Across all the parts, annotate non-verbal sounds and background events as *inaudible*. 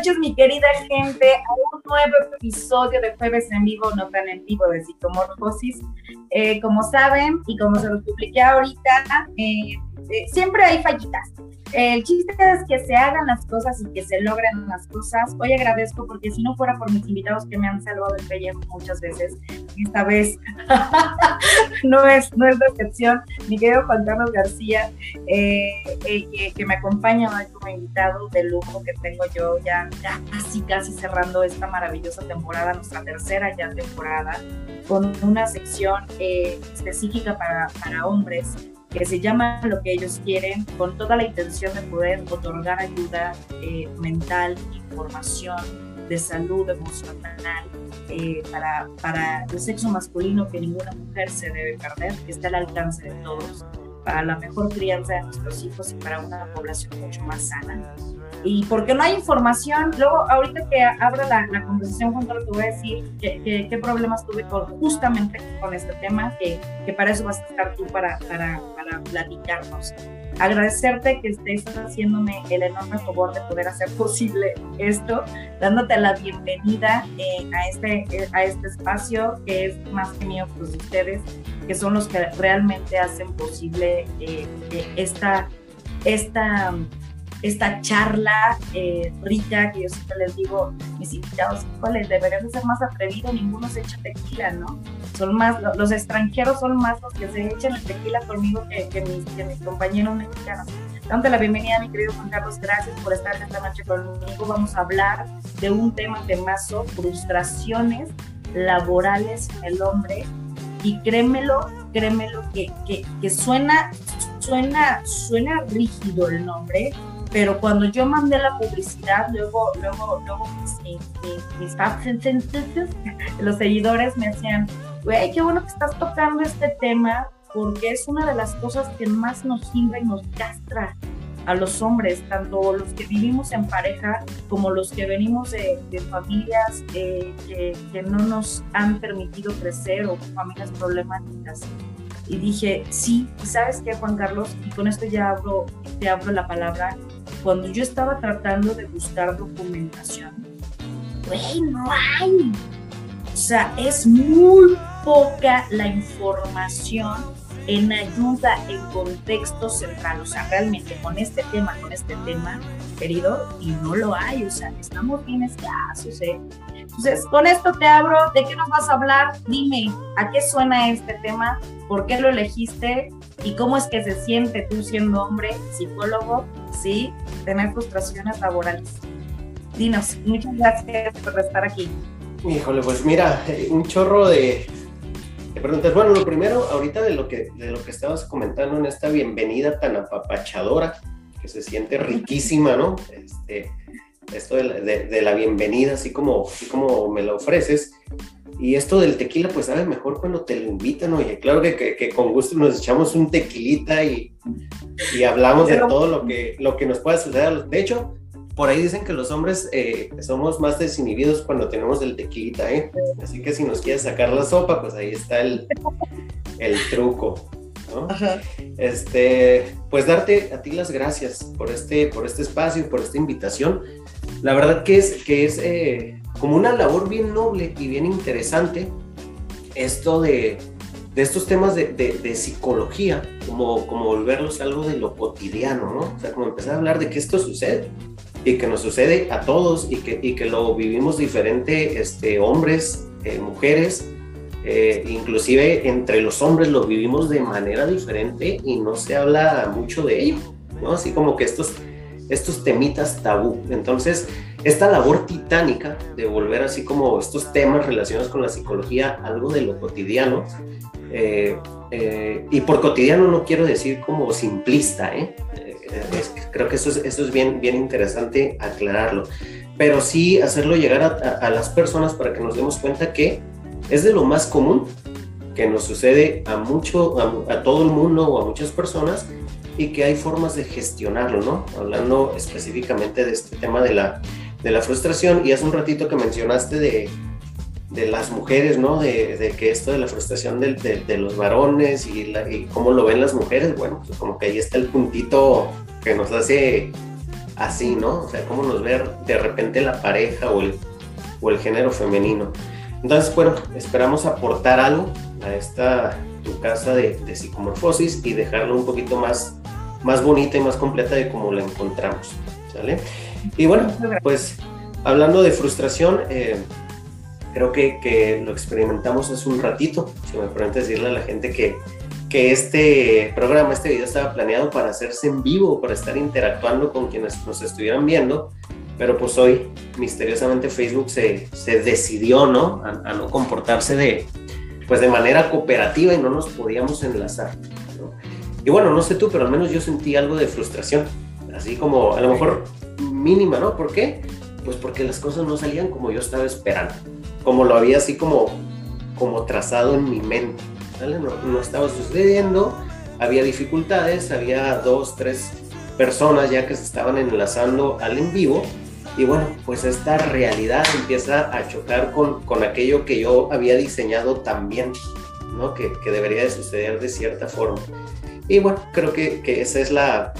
Noches, mi querida gente, a un nuevo episodio de Jueves en Vivo, no tan en vivo de Psicomorfosis. Eh, como saben, y como se los publiqué ahorita, eh, eh, siempre hay fallitas. El chiste es que se hagan las cosas y que se logren las cosas. Hoy agradezco porque si no fuera por mis invitados que me han salvado el pellejo muchas veces, esta vez *laughs* no es no es excepción. Mi querido Juan Carlos García, eh, eh, que, me acompaña hoy como invitado de lujo que tengo yo ya, casi casi cerrando esta maravillosa temporada, nuestra tercera ya temporada, con una sección eh, específica para, para hombres que se llama Lo que ellos quieren, con toda la intención de poder otorgar ayuda eh, mental, información de salud emocional eh, para, para el sexo masculino que ninguna mujer se debe perder, que está al alcance de todos, para la mejor crianza de nuestros hijos y para una población mucho más sana y porque no hay información. Luego, ahorita que abra la, la conversación junto lo que voy a decir qué problemas tuve con, justamente con este tema, que, que, para eso vas a estar tú para, para, para platicarnos. Agradecerte que estés haciéndome el enorme favor de poder hacer posible esto, dándote la bienvenida eh, a, este, a este espacio que es más que mío, pues ustedes, que son los que realmente hacen posible eh, eh, esta, esta esta charla eh, rica que yo siempre les digo, mis invitados, ¿cuáles? Deberían de ser más atrevidos, ninguno se echa tequila, ¿no? Son más, los extranjeros son más los que se echan el tequila conmigo que, mis, que mis compañeros mexicanos. Dándote la bienvenida, mi querido Juan Carlos, gracias por estar esta noche conmigo. Vamos a hablar de un tema temazo, frustraciones laborales en el hombre. Y créemelo, créemelo que, que, que suena, suena, suena rígido el nombre, pero cuando yo mandé la publicidad, luego, luego, luego mis, mis, los seguidores me decían, güey, qué bueno que estás tocando este tema, porque es una de las cosas que más nos hindra y nos castra a los hombres, tanto los que vivimos en pareja como los que venimos de, familias eh, que, que, no nos han permitido crecer o familias problemáticas. Y dije, sí, ¿sabes qué, Juan Carlos? Y con esto ya te abro la palabra cuando yo estaba tratando de buscar documentación, güey, no hay. O sea, es muy poca la información en ayuda, en contexto central. O sea, realmente con este tema, con este tema, querido, y no lo hay. O sea, estamos bien escasos, ¿eh? Entonces, con esto te abro. ¿De qué nos vas a hablar? Dime, ¿a qué suena este tema? ¿Por qué lo elegiste? ¿Y cómo es que se siente tú siendo hombre, psicólogo, sí, tener frustraciones laborales? Dinos, muchas gracias por estar aquí. Híjole, pues mira, eh, un chorro de, preguntas. Bueno, lo primero, ahorita de lo que, de lo que estabas comentando en esta bienvenida tan apapachadora, que se siente riquísima, ¿no? Este, esto de la, bienvenida, así como, así como me la ofreces. Y esto del tequila, pues sabe mejor cuando te lo invitan, oye. Claro que, que, con gusto nos echamos un tequilita y, y hablamos de todo lo que, lo que nos pueda suceder. De hecho, por ahí dicen que los hombres eh, somos más desinhibidos cuando tenemos el tequilita, ¿eh? Así que si nos quieres sacar la sopa, pues ahí está el, el truco. ¿No? Este, pues darte a ti las gracias por este, por este espacio, por esta invitación. La verdad que es, que es eh, como una labor bien noble y bien interesante esto de, de estos temas de, de, psicología, como, como volverlos algo de lo cotidiano, ¿no? O sea, como empezar a hablar de que esto sucede y que nos sucede a todos y que, y que lo vivimos diferente, este, hombres, eh, mujeres, eh, inclusive entre los hombres lo vivimos de manera diferente y no se habla mucho de ello, ¿no? Así como que estos, estos temitas tabú. Entonces, esta labor titánica de volver así como estos temas relacionados con la psicología, algo de lo cotidiano, eh, eh, y por cotidiano no quiero decir como simplista, creo que eso es, eso es bien, bien interesante aclararlo, pero sí hacerlo llegar a las personas para que nos demos cuenta que es de lo más común que nos sucede a mucho, a, todo el mundo o a muchas personas y que hay formas de gestionarlo, ¿no? Hablando específicamente de este tema de la, de la frustración y hace un ratito que mencionaste de, de las mujeres, ¿no? De, de, que esto de la frustración de, los varones y, cómo lo ven las mujeres, bueno, pues como que ahí está el puntito que nos hace así, ¿no? O sea, cómo nos ve de repente la pareja o el, o el género femenino. Entonces, bueno, esperamos aportar algo a esta tu casa de, de psicomorfosis y dejarlo un poquito más, más bonita y más completa de cómo la encontramos. ¿Sale? Y bueno, pues hablando de frustración, eh, creo que, que, lo experimentamos hace un ratito. Si me permite decirle a la gente que, que este programa, este video estaba planeado para hacerse en vivo, para estar interactuando con quienes nos estuvieran viendo, pero pues hoy misteriosamente Facebook se, se decidió, ¿no? A, no comportarse de, pues de manera cooperativa y no nos podíamos enlazar. ¿no? Y bueno, no sé tú, pero al menos yo sentí algo de frustración, así como a lo mejor mínima, ¿no? ¿Por qué? Pues porque las cosas no salían como yo estaba esperando, como lo había así como, como trazado en mi mente. No, estaba sucediendo, había dificultades, había dos, tres personas ya que se estaban enlazando al en vivo y bueno, pues esta realidad empieza a chocar con, con aquello que yo había diseñado también, ¿no? Que, que, debería de suceder de cierta forma. Y bueno, creo que, que esa es la,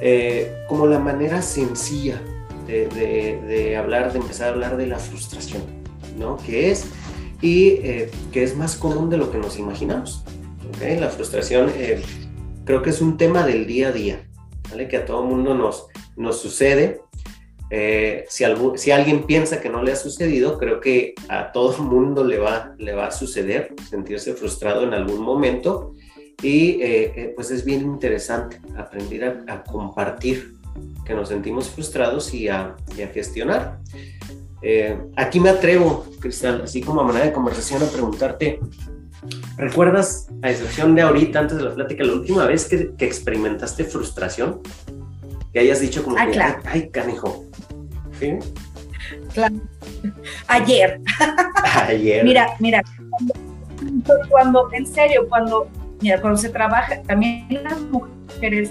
eh, como la manera sencilla de, de, hablar, de empezar a hablar de la frustración, ¿no? Que es y eh, que es más común de lo que nos imaginamos. ¿okay? La frustración eh, creo que es un tema del día a día, ¿vale? que a todo mundo nos, nos sucede. Eh, si, algo, si alguien piensa que no le ha sucedido, creo que a todo *laughs* mundo le va, le va a suceder sentirse frustrado en algún momento y pues es bien interesante aprender a, a, compartir que nos sentimos frustrados y a, y a gestionar. Eh, aquí me atrevo, Cristal, así como a manera de conversación, a preguntarte, ¿recuerdas, a excepción de ahorita, antes de la plática, la última vez que, experimentaste frustración? Que hayas dicho como ah, que, claro. ay, canijo. ¿Sí? Claro. Ayer. Ayer. mira, mira, cuando, cuando, en serio, cuando, mira, cuando se trabaja, también las mujeres,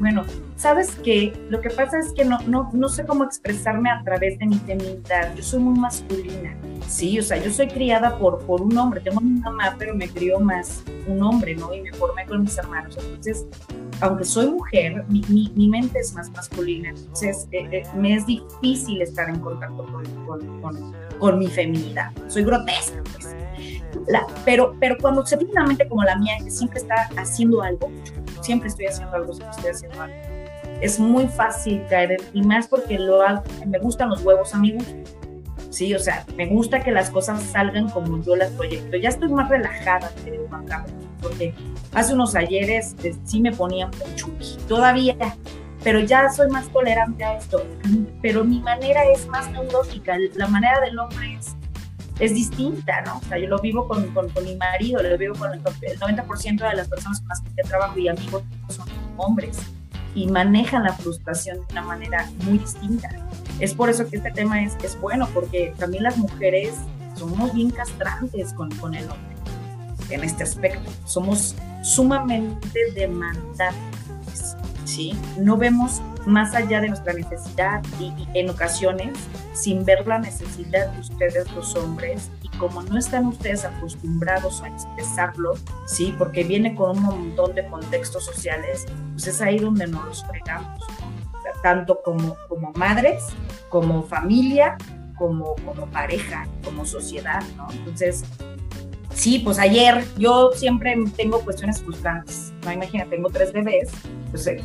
bueno, ¿sabes qué? Lo que pasa es que no, no, no sé cómo expresarme a través de mi feminidad. Yo soy muy masculina, sí, o sea, yo soy criada por, por un hombre. Tengo una mamá, pero me crió más un hombre, ¿no? Y me formé con mis hermanos. Entonces, aunque soy mujer, mi, mi, mi mente es más masculina. Entonces, eh, eh, me es difícil estar en contacto con, con, con, con mi feminidad. Soy grotesca, pues. La, pero, pero cuando se tiene una mente como la mía, que siempre está haciendo algo, siempre estoy haciendo algo, siempre estoy haciendo algo es muy fácil caer, y más porque lo hago, me gustan los huevos amigos, sí, o sea, me gusta que las cosas salgan como yo las proyecto. Ya estoy más relajada, porque hace unos ayeres eh, sí me ponían mucho, todavía, pero ya soy más tolerante a esto. Pero mi manera es más neurológica, la manera del hombre es, es distinta, ¿no? O sea, yo lo vivo con, con, con mi marido, lo vivo con el, el 90% de las personas con las que trabajo y amigos son hombres y manejan la frustración de una manera muy distinta. Es por eso que este tema es, es bueno, porque también las mujeres somos bien castrantes con, con el hombre en este aspecto. Somos sumamente demandantes, ¿sí? No vemos más allá de nuestra necesidad y, y, en ocasiones, sin ver la necesidad de ustedes los hombres, como no están ustedes acostumbrados a expresarlo, ¿sí? Porque viene con un montón de contextos sociales, pues es ahí donde nos los fregamos, tanto como, como madres, como familia, como, como pareja, como sociedad, ¿no? Entonces, Sí, pues ayer yo siempre tengo cuestiones frustrantes. No, imagínate, tengo tres bebés, pues eh,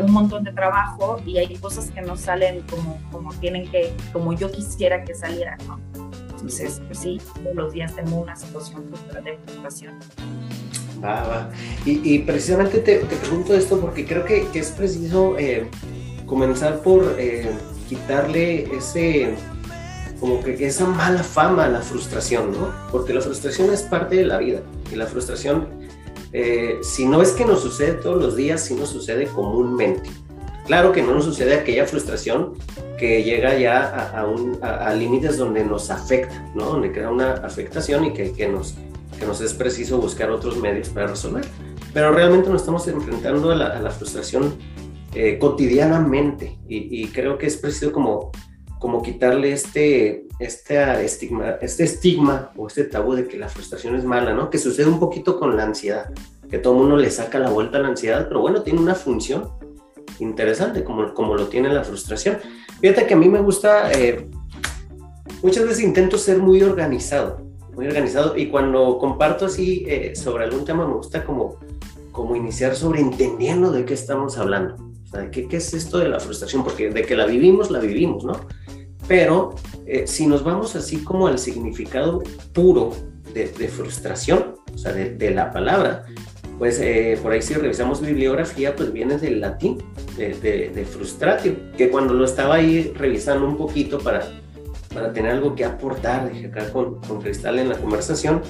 un montón de trabajo y hay cosas que no salen como, como tienen que, como yo quisiera que salieran, ¿no? Entonces, pues sí, todos los días tengo una situación de frustración. Va, va. Y, y precisamente te, te, pregunto esto porque creo que, que es preciso eh, comenzar por eh, quitarle ese como que esa mala fama, la frustración, ¿no? Porque la frustración es parte de la vida y la frustración, eh, si no es que nos sucede todos los días, sí nos sucede comúnmente. Claro que no nos sucede aquella frustración que llega ya a, límites donde nos afecta, ¿no? Donde crea una afectación y que, nos, es preciso buscar otros medios para resolver. Pero realmente nos estamos enfrentando a la, frustración eh, cotidianamente y, creo que es preciso como quitarle este, estigma, este estigma o este tabú de que la frustración es mala, ¿no? Que sucede un poquito con la ansiedad, que todo el mundo le saca la vuelta a la ansiedad, pero bueno, tiene una función interesante, como, como lo tiene la frustración. Fíjate que a mí me gusta, eh, muchas veces intento ser muy organizado, muy organizado, y cuando comparto así eh, sobre algún tema me gusta como, como iniciar sobre entendiendo de qué estamos hablando. O sea, ¿qué, ¿qué es esto de la frustración? Porque de que la vivimos, la vivimos, ¿no? Pero eh, si nos vamos así como al significado puro de, frustración, o sea, de, la palabra, pues eh, por ahí si revisamos bibliografía, pues viene del latín, de, de, frustratio, que cuando lo estaba ahí revisando un poquito para, para tener algo que aportar, dije acá con, con Cristal en la conversación,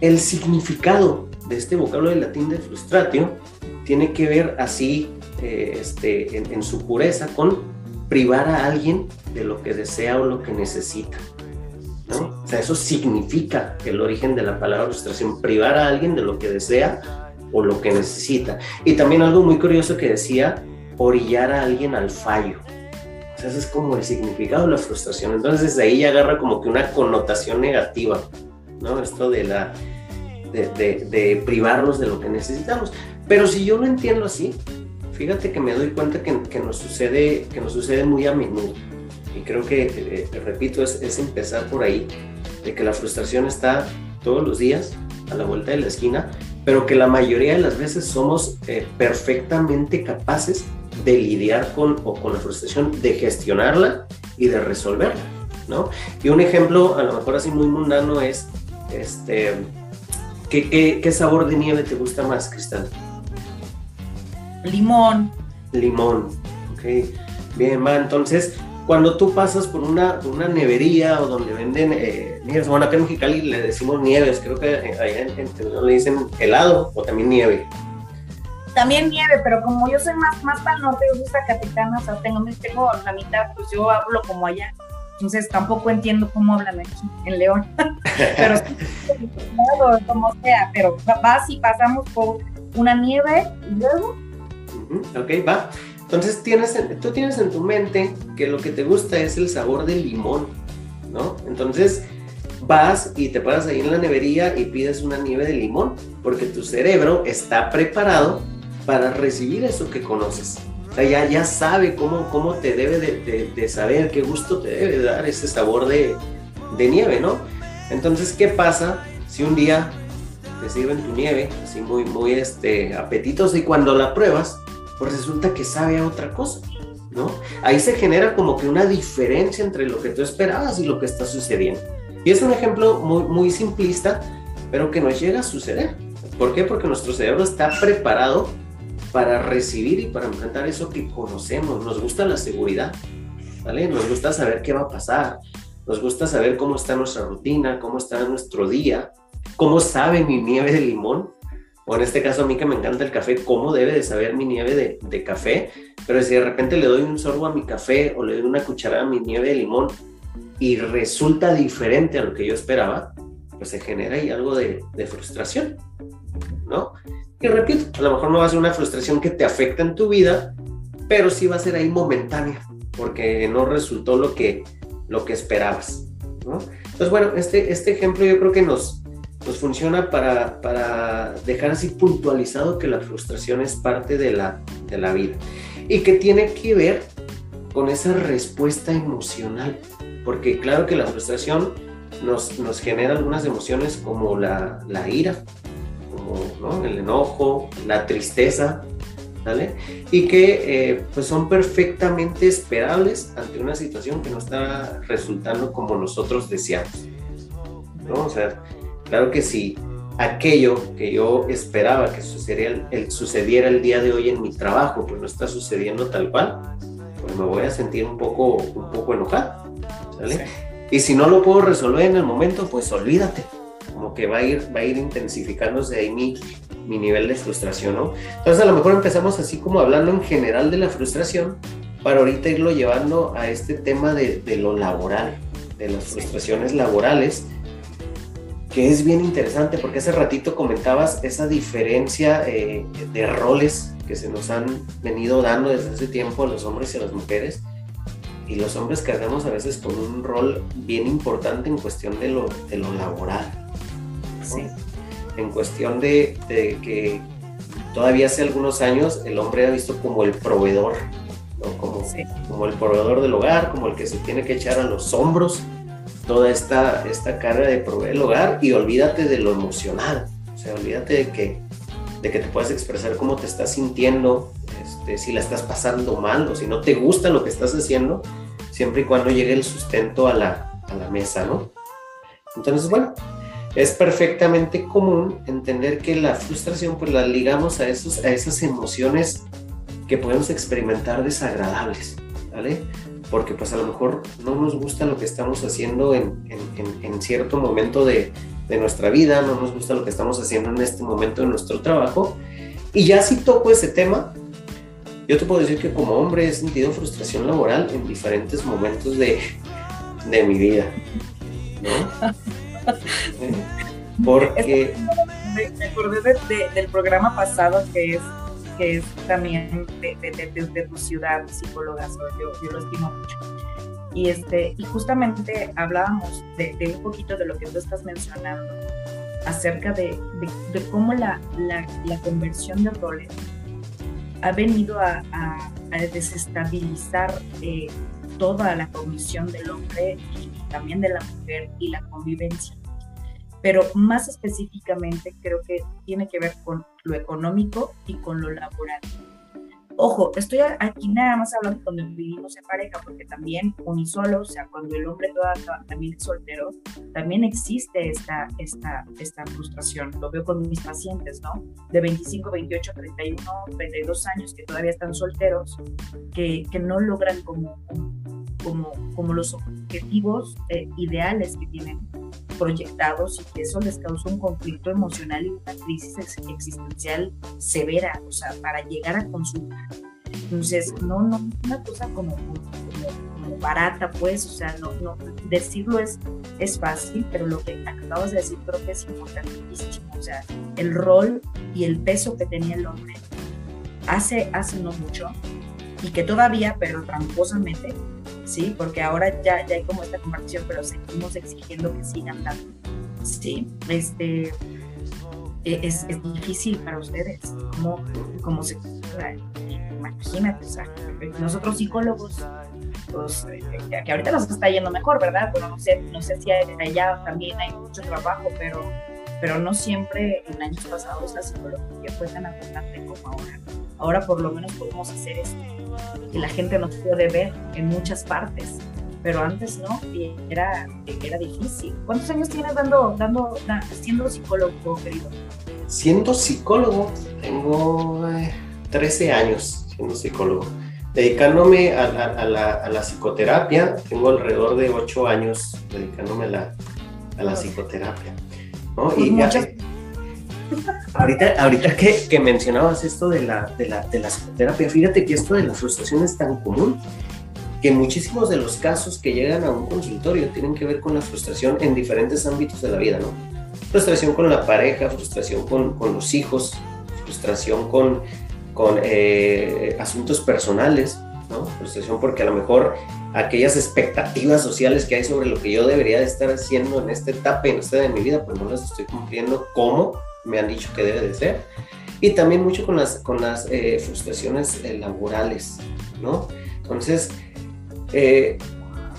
el significado de este vocablo del latín de frustratio tiene que ver así eh, este, en, en su pureza con privar a alguien de lo que desea o lo que necesita. ¿No? O sea, eso significa el origen de la palabra frustración, privar a alguien de lo que desea o lo que necesita. Y también algo muy curioso que decía, orillar a alguien al fallo. O sea, ese es como el significado de la frustración. Entonces, desde ahí ya agarra como que una connotación negativa, ¿no? Esto de la... De, de, de privarnos de lo que necesitamos. Pero si yo lo entiendo así, fíjate que me doy cuenta que, que, nos, sucede, que nos sucede muy a menudo. Y creo que, eh, repito, es, es, empezar por ahí, de que la frustración está todos los días a la vuelta de la esquina, pero que la mayoría de las veces somos eh, perfectamente capaces de lidiar con, o con la frustración, de gestionarla y de resolverla, ¿no? Y un ejemplo, a lo mejor así muy mundano, es, este, ¿qué, qué, qué sabor de nieve te gusta más, Cristal? limón. Limón, ok. Bien, va, entonces, cuando tú pasas por una, una nevería o donde venden eh, nieves, bueno, acá en Mexicali le decimos nieves, creo que allá en, en, le dicen helado o también nieve. También nieve, pero como yo soy más, más para el norte, yo soy zacatecana, o sea, tengo, tengo la mitad, pues yo hablo como allá. Entonces tampoco entiendo cómo hablan aquí en León. *laughs* pero sí, como sea, pero vas y pasamos por una nieve y luego Ok, va. Entonces tienes, tú tienes en tu mente que lo que te gusta es el sabor del limón, ¿no? Entonces vas y te paras ahí en la nevería y pides una nieve de limón, porque tu cerebro está preparado para recibir eso que conoces. Ya, ya sabe cómo, cómo te debe de, saber, qué gusto te debe dar ese sabor de, de nieve, ¿no? Entonces, ¿qué pasa si un día te sirven tu nieve, así muy, muy este, apetitosa, y cuando la pruebas, pues resulta que sabe a otra cosa, ¿no? Ahí se genera como que una diferencia entre lo que tú esperabas y lo que está sucediendo. Y es un ejemplo muy, muy simplista, pero que nos llega a suceder. ¿Por qué? Porque nuestro cerebro está preparado para recibir y para enfrentar eso que conocemos. Nos gusta la seguridad, ¿vale? Nos gusta saber qué va a pasar. Nos gusta saber cómo está nuestra rutina, cómo está nuestro día, cómo sabe mi nieve de limón, o en este caso a mí que me encanta el café, cómo debe de saber mi nieve de, de, café, pero si de repente le doy un sorbo a mi café o le doy una cucharada a mi nieve de limón y resulta diferente a lo que yo esperaba, pues se genera ahí algo de, de frustración, ¿no? Y repito, a lo mejor no va a ser una frustración que te afecta en tu vida, pero sí va a ser ahí momentánea, porque no resultó lo que, lo que esperabas, ¿no? Entonces, bueno, este, este ejemplo yo creo que nos, pues funciona para, para, dejar así puntualizado que la frustración es parte de la, de la vida y que tiene que ver con esa respuesta emocional, porque claro que la frustración nos, nos genera algunas emociones como la, la ira, como el enojo, la tristeza, ¿vale? Y que eh, pues son perfectamente esperables ante una situación que no está resultando como nosotros deseamos, ¿no? O sea, Claro que si aquello que yo esperaba que sucediera el, sucediera el día de hoy en mi trabajo, pues no está sucediendo tal cual, pues me voy a sentir un poco, un poco enojado. ¿sale? Y si no lo puedo resolver en el momento, pues olvídate. Como que va a ir, va a ir intensificándose ahí mi, mi nivel de frustración, ¿no? Entonces a lo mejor empezamos así como hablando en general de la frustración, para ahorita irlo llevando a este tema de, de lo laboral, de las frustraciones laborales que es bien interesante porque hace ratito comentabas esa diferencia eh, de roles que se nos han venido dando desde hace tiempo a los hombres y a las mujeres. Y los hombres cargamos a veces con un rol bien importante en cuestión de lo, de lo laboral. ¿sí? En cuestión de, de, que todavía hace algunos años el hombre era visto como el proveedor, ¿no? como, como el proveedor del hogar, como el que se tiene que echar a los hombros toda esta, esta carga de proveer el hogar y olvídate de lo emocional, o sea, olvídate de que, de que te puedas expresar cómo te estás sintiendo, este, si la estás pasando mal o si no te gusta lo que estás haciendo, siempre y cuando llegue el sustento a la, a la mesa, ¿no? Entonces, bueno, es perfectamente común entender que la frustración pues la ligamos a, esos, a esas emociones que podemos experimentar desagradables, ¿vale? Porque pues a lo mejor no nos gusta lo que estamos haciendo en, en, en cierto momento de, de, nuestra vida, no nos gusta lo que estamos haciendo en este momento de nuestro trabajo. Y ya si toco ese tema, yo te puedo decir que como hombre he sentido frustración laboral en diferentes momentos de, de mi vida. ¿no? *laughs* Porque... Me, acordé del programa pasado que es, que es también de, tu ciudad, psicóloga, yo, yo lo estimo mucho. Y, este, y justamente hablábamos de, un poquito de lo que tú estás mencionando, acerca de, cómo la, la, la, conversión de roles ha venido a, a, desestabilizar eh, toda la cognición del hombre y también de la mujer y la convivencia. Pero más específicamente creo que tiene que ver con lo económico y con lo laboral. Ojo, estoy aquí nada más hablando cuando vivimos en pareja, porque también unisolo, o sea, cuando el hombre toda, también es soltero, también existe esta, esta, esta frustración. Lo veo con mis pacientes, ¿no? De 25, 28, 31, 32 años que todavía están solteros, que, que no logran como, como, como los objetivos eh, ideales que tienen proyectados y que eso les causa un conflicto emocional y una crisis existencial severa, o sea, para llegar a consulta. Entonces, no, no, una cosa como, como, barata, pues, o sea, no, no, decirlo es, es fácil, pero lo que acabas de decir creo que es importantísimo, o sea, el rol y el peso que tenía el hombre hace, hace no mucho y que todavía, pero tramposamente, ¿sí? Porque ahora ya, ya hay como esta conversación, pero seguimos exigiendo que sigan dando, ¿sí? Este, e, es, es difícil para ustedes, como, como se... Imagínate, o sea, nosotros psicólogos, pues, eh, que ahorita nos está yendo mejor, ¿verdad? Pero no sé, no sé si allá también hay mucho trabajo, pero, pero no siempre en años pasados la psicología fue tan abundante como ahora. Ahora por lo menos podemos hacer esto y la gente nos puede ver en muchas partes, pero antes no, y era, era difícil. ¿Cuántos años tienes dando, dando, siendo psicólogo, querido? Siendo psicólogo, tengo 13 eh, años siendo psicólogo. Dedicándome a, a, la, a, la, psicoterapia, tengo alrededor de 8 años dedicándome a la, la psicoterapia. ¿no? Pues y muchas... Ahorita, ahorita que, que, mencionabas esto de la, de, la, de la psicoterapia, fíjate que esto de la frustración es tan común que muchísimos de los casos que llegan a un consultorio tienen que ver con la frustración en diferentes ámbitos de la vida, ¿no? Frustración con la pareja, frustración con, con los hijos, frustración con, con eh, asuntos personales, ¿no? Frustración porque a lo mejor aquellas expectativas sociales que hay sobre lo que yo debería de estar haciendo en esta etapa, en esta de mi vida, pues no las estoy cumpliendo como me han dicho que debe de ser. Y también mucho con las, con las eh, frustraciones eh, laborales, ¿no? Entonces, eh,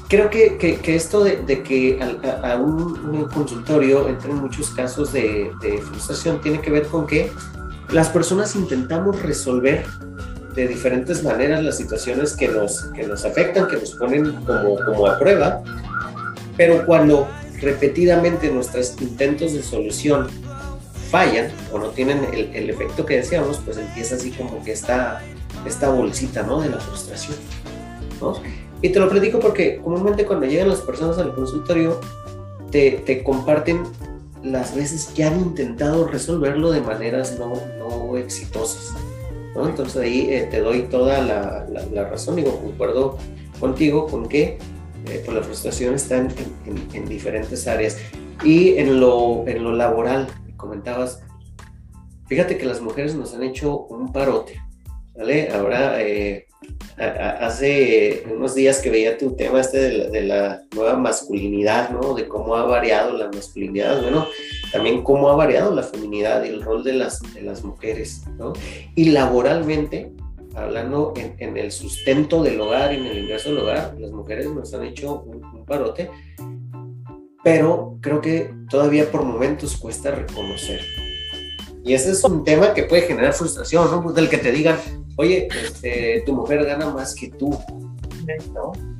creo que, que, esto de, que a, un, consultorio entren muchos casos de, de, frustración tiene que ver con que las personas intentamos resolver de diferentes maneras las situaciones que nos, que nos afectan, que nos ponen como, como a prueba, pero cuando repetidamente nuestros intentos de solución fallan o no tienen el, efecto que deseamos, pues empieza así como que esta, esta bolsita, ¿no? De la frustración, ¿no? Y te lo platico porque comúnmente cuando llegan las personas al consultorio, te, te comparten las veces que han intentado resolverlo de maneras no, no exitosas, ¿no? Entonces ahí eh, te doy toda la, la, razón, digo, concuerdo contigo con que eh, pues la frustración está en, en, en, diferentes áreas. Y en lo, en lo laboral, comentabas, fíjate que las mujeres nos han hecho un parote, ¿vale? Ahora, eh, hace unos días que veía tu tema este de la, nueva masculinidad, ¿no? De cómo ha variado la masculinidad, bueno, también cómo ha variado la feminidad y el rol de las, de las mujeres, ¿no? Y laboralmente, hablando en, el sustento del hogar, en el ingreso del hogar, las mujeres nos han hecho un, un parote, pero creo que todavía por momentos cuesta reconocer. Y ese es un tema que puede generar frustración, ¿no? Pues del que te digan, oye, este, tu mujer gana más que tú.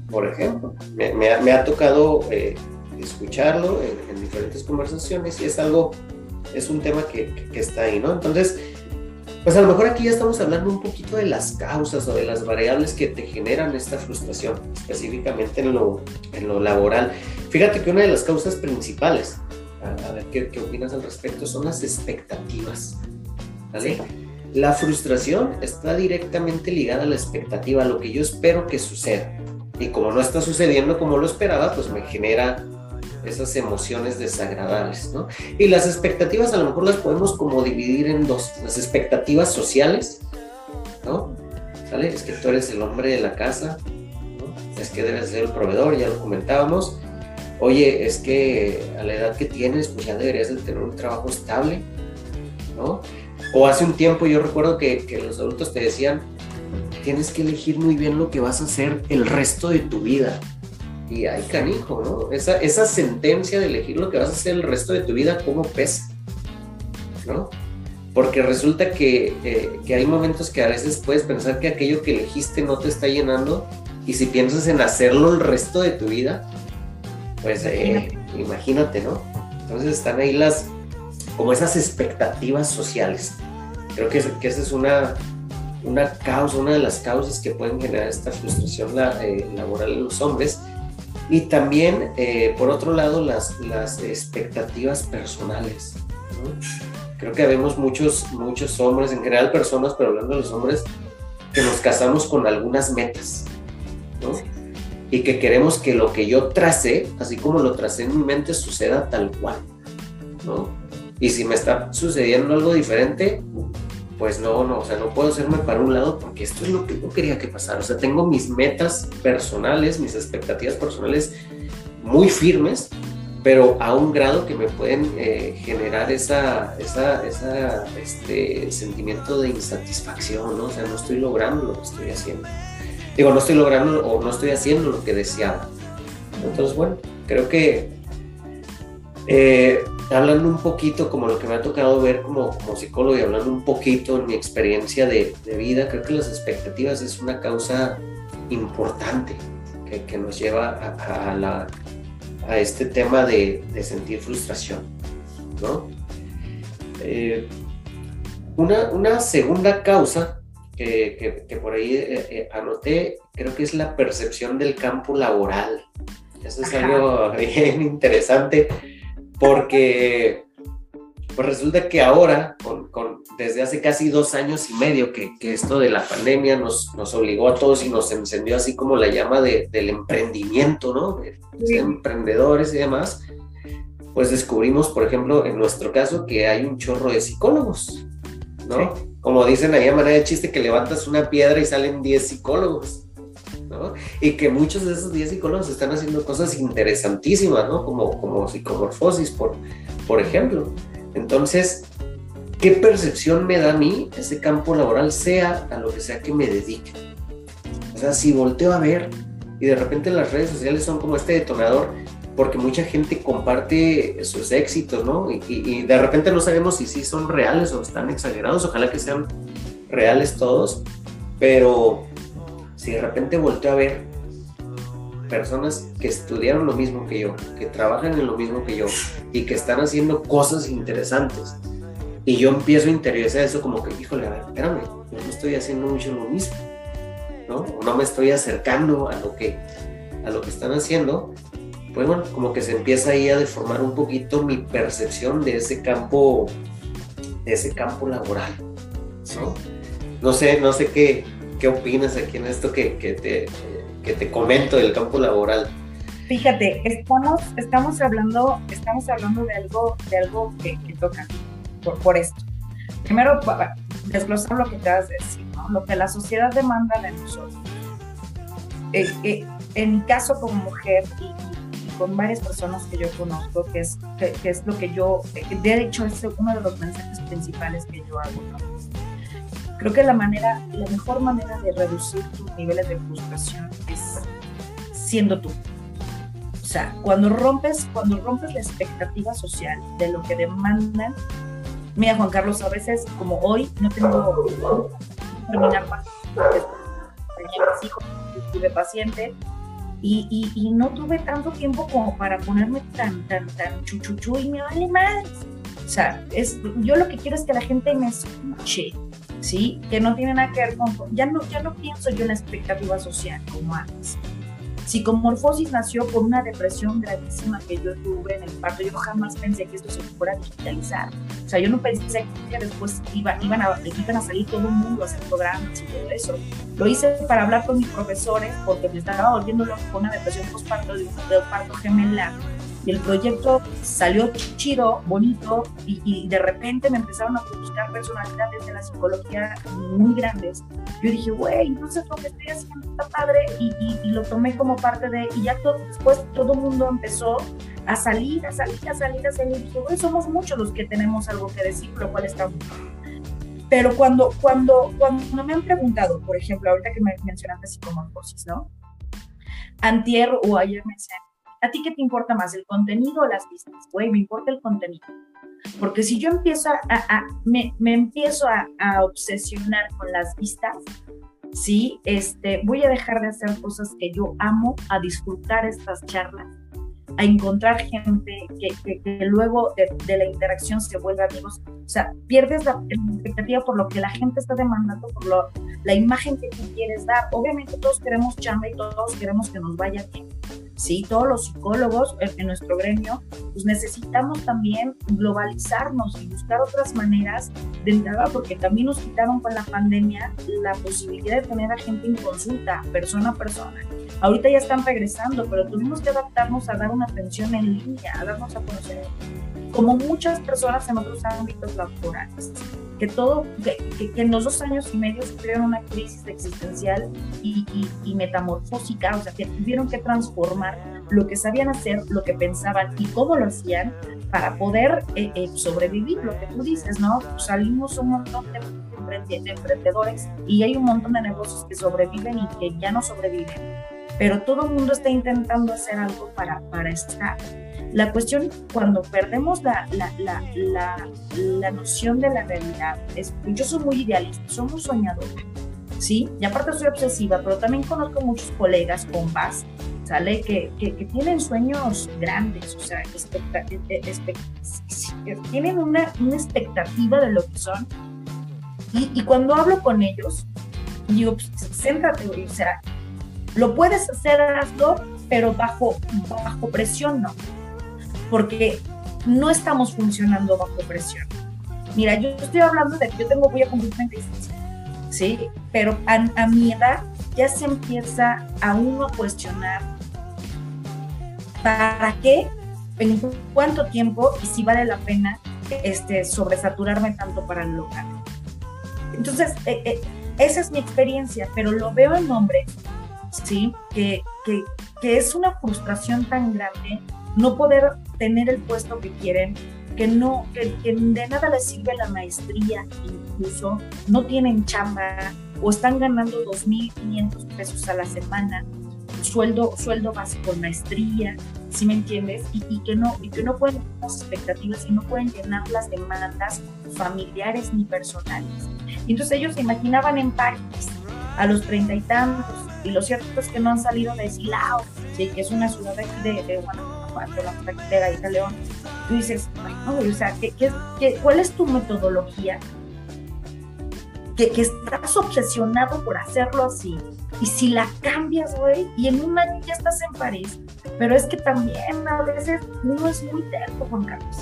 Por ejemplo, me, ha, tocado eh, escucharlo en, diferentes conversaciones y es algo, es un tema que, que, está ahí, ¿no? Entonces, pues a lo mejor aquí ya estamos hablando un poquito de las causas o de las variables que te generan esta frustración, específicamente en lo, en lo laboral. Fíjate que una de las causas principales, a, ver ¿qué, ¿qué, opinas al respecto, son las expectativas. ¿vale? La frustración está directamente ligada a la expectativa, a lo que yo espero que suceda. Y como no está sucediendo como lo esperaba, pues me genera esas emociones desagradables, ¿no? Y las expectativas a lo mejor las podemos como dividir en dos, las expectativas sociales, ¿no? ¿Sale? Es que tú eres el hombre de la casa, ¿no? Es que debes ser el proveedor, ya lo comentábamos. Oye, es que a la edad que tienes, pues ya deberías de tener un trabajo estable, ¿no? O hace un tiempo yo recuerdo que, que los adultos te decían, tienes que elegir muy bien lo que vas a hacer el resto de tu vida y ay, canijo, ¿no? Esa, esa sentencia de elegir lo que vas a hacer el resto de tu vida, ¿cómo pesa? ¿No? Porque resulta que, eh, que hay momentos que a veces puedes pensar que aquello que elegiste no te está llenando y si piensas en hacerlo el resto de tu vida, pues eh, imagínate, ¿no? Entonces están ahí las, como esas expectativas sociales. Creo que, que esa es una, una causa, una de las causas que pueden generar esta frustración eh, laboral en los hombres y también, eh, por otro lado, las, las expectativas personales. Creo que vemos muchos, muchos hombres, en general personas, pero hablando de los hombres, que nos casamos con algunas metas. ¿no? Y que queremos que lo que yo tracé, así como lo tracé en mi mente, suceda tal cual. ¿no? Y si me está sucediendo algo diferente, pues no, no, o sea, no puedo hacerme para un lado porque esto es lo que yo quería que pasara. O sea, tengo mis metas personales, mis expectativas personales muy firmes, pero a un grado que me pueden eh, generar esa, esa, esa, este sentimiento de insatisfacción, ¿no? O sea, no estoy logrando lo que estoy haciendo. Digo, no estoy logrando o no estoy haciendo lo que deseaba. Entonces, bueno, creo que eh, hablando un poquito como lo que me ha tocado ver como, como psicólogo y hablando un poquito en mi experiencia de, de vida, creo que las expectativas es una causa importante que, que nos lleva a, a, la, a, este tema de, de sentir frustración, ¿no? Eh, una, una, segunda causa que, que, por ahí eh, eh, anoté, creo que es la percepción del campo laboral. Eso es algo *laughs* bien interesante porque pues resulta que ahora, con, desde hace casi dos años y medio que, esto de la pandemia nos, nos, obligó a todos y nos encendió así como la llama de, del emprendimiento, ¿no? De, emprendedores y demás, pues descubrimos, por ejemplo, en nuestro caso, que hay un chorro de psicólogos, ¿no? Como dicen ahí a manera de chiste, que levantas una piedra y salen 10 psicólogos. Y que muchos de esos 10 psicólogos están haciendo cosas interesantísimas, ¿no? Como, como psicomorfosis, por, por ejemplo. Entonces, ¿qué percepción me da a mí ese campo laboral, sea a lo que sea que me dedique? O sea, si volteo a ver y de repente las redes sociales son como este detonador, porque mucha gente comparte sus éxitos, ¿no? Y, y, de repente no sabemos si sí son reales o están exagerados, ojalá que sean reales todos, pero si de repente volteo a ver personas que estudiaron lo mismo que yo, que trabajan en lo mismo que yo y que están haciendo cosas interesantes, y yo empiezo a interiorizar eso como que, híjole, a ver, espérame, yo no estoy haciendo mucho lo mismo, ¿no? no me estoy acercando a lo que, a lo que están haciendo, pues bueno, como que se empieza ahí a deformar un poquito mi percepción de ese campo, de ese campo laboral, ¿no? No sé, no sé qué, ¿Qué opinas aquí en esto que, que, te, que te comento del campo laboral? Fíjate, estamos, estamos, hablando, estamos hablando de algo, de algo que, toca por, por, esto. Primero, desglosar lo que te vas a decir, ¿no? lo que la sociedad demanda de nosotros. Eh, eh, en mi caso como mujer y, con varias personas que yo conozco, que es, que, es lo que yo, de hecho es uno de los mensajes principales que yo hago. Creo que la manera, la mejor manera de reducir tus niveles de frustración es siendo tú. O sea, cuando rompes, cuando rompes la expectativa social de lo que demandan, mira Juan Carlos, a veces como hoy no tengo terminar porque tenía mis hijos, estuve paciente, y, y, no tuve tanto tiempo como para ponerme tan, tan, tan chuchuchu y me vale más. O sea, es, yo lo que quiero es que la gente me escuche, ¿sí? Que no tiene nada que ver con... Ya no, ya no pienso yo en la expectativa social como antes. Psicomorfosis nació por una depresión gravísima que yo tuve en el parto. Yo jamás pensé que esto se fuera a digitalizar. O sea, yo no pensé que después iba, iban, a, iban a salir todo el mundo a hacer programas y todo eso. Lo hice para hablar con mis profesores porque me estaba volviendo loco con una depresión postparto de un parto gemelar y el proyecto salió chido, bonito, y, de repente me empezaron a buscar personalidades de la psicología muy grandes. Yo dije, güey, entonces lo que estoy haciendo está padre, y, lo tomé como parte de, y ya después todo el mundo empezó a salir, a salir, a salir, a salir. Y dije, güey, somos muchos los que tenemos algo que decir, lo cual está muy pero cuando, cuando, cuando me han preguntado, por ejemplo, ahorita que me mencionaste psicomorfosis, ¿no? Antier o ayer me decían, ¿A ti qué te importa más, el contenido o las vistas? Güey, me importa el contenido. Porque si yo empiezo a, me, empiezo a, obsesionar con las vistas, sí, este, voy a dejar de hacer cosas que yo amo, a disfrutar estas charlas, a encontrar gente que, que, luego de, la interacción se vuelve amigos. O sea, pierdes la expectativa por lo que la gente está demandando, por lo, la imagen que tú quieres dar. Obviamente todos queremos chamba y todos queremos que nos vaya bien ¿sí? Todos los psicólogos en, nuestro gremio, pues necesitamos también globalizarnos y buscar otras maneras de entrada, porque también nos quitaron con la pandemia la posibilidad de tener a gente en consulta, persona a persona. Ahorita ya están regresando, pero tuvimos que adaptarnos a dar una atención en línea, a darnos a conocer, como muchas personas en otros ámbitos laborales que todo, que, que, en los dos años y medio sufrieron una crisis existencial y, y, metamorfósica, o sea, que tuvieron que transformar lo que sabían hacer, lo que pensaban y cómo lo hacían para poder eh, eh, sobrevivir, lo que tú dices, ¿no? Salimos un montón de, de emprendedores y hay un montón de negocios que sobreviven y que ya no sobreviven, pero todo el mundo está intentando hacer algo para, para estar. La cuestión, cuando perdemos la, la, la, la, noción de la realidad, es, yo soy muy idealista, soy muy soñadora, ¿sí? Y aparte soy obsesiva, pero también conozco muchos colegas, compas, ¿sale? Que, que, tienen sueños grandes, o sea, eh, eh, tienen una, una, expectativa de lo que son. Y, y cuando hablo con ellos, digo, pues, céntrate, o sea, lo puedes hacer, hazlo, pero bajo, bajo presión no porque no estamos funcionando bajo presión. Mira, yo estoy hablando de que yo tengo, voy a cumplir 36, ¿sí? Pero a, mi edad ya se empieza a uno a cuestionar para qué, en cuánto tiempo y si vale la pena este, sobresaturarme tanto para lograrlo. Entonces, eh, eh, esa es mi experiencia, pero lo veo en hombres, ¿sí? Que, que, que es una frustración tan grande no poder tener el puesto que quieren, que no, que, de nada les sirve la maestría, incluso no tienen chamba o están ganando 2.500 pesos a la semana, sueldo, sueldo básico maestría, si me entiendes? Y, que no, y que no pueden tener las expectativas y no pueden llenar las demandas familiares ni personales. entonces ellos se imaginaban en París a los treinta y tantos, y lo cierto es que no han salido de Silao, ¿sí? que es una ciudad de, de, de cuando la de León, tú dices, o sea, ¿qué, qué, cuál es tu metodología? Que, que, estás obsesionado por hacerlo así. Y si la cambias, güey, y en un año ya estás en París. Pero es que también a veces uno es muy terco, Juan Carlos.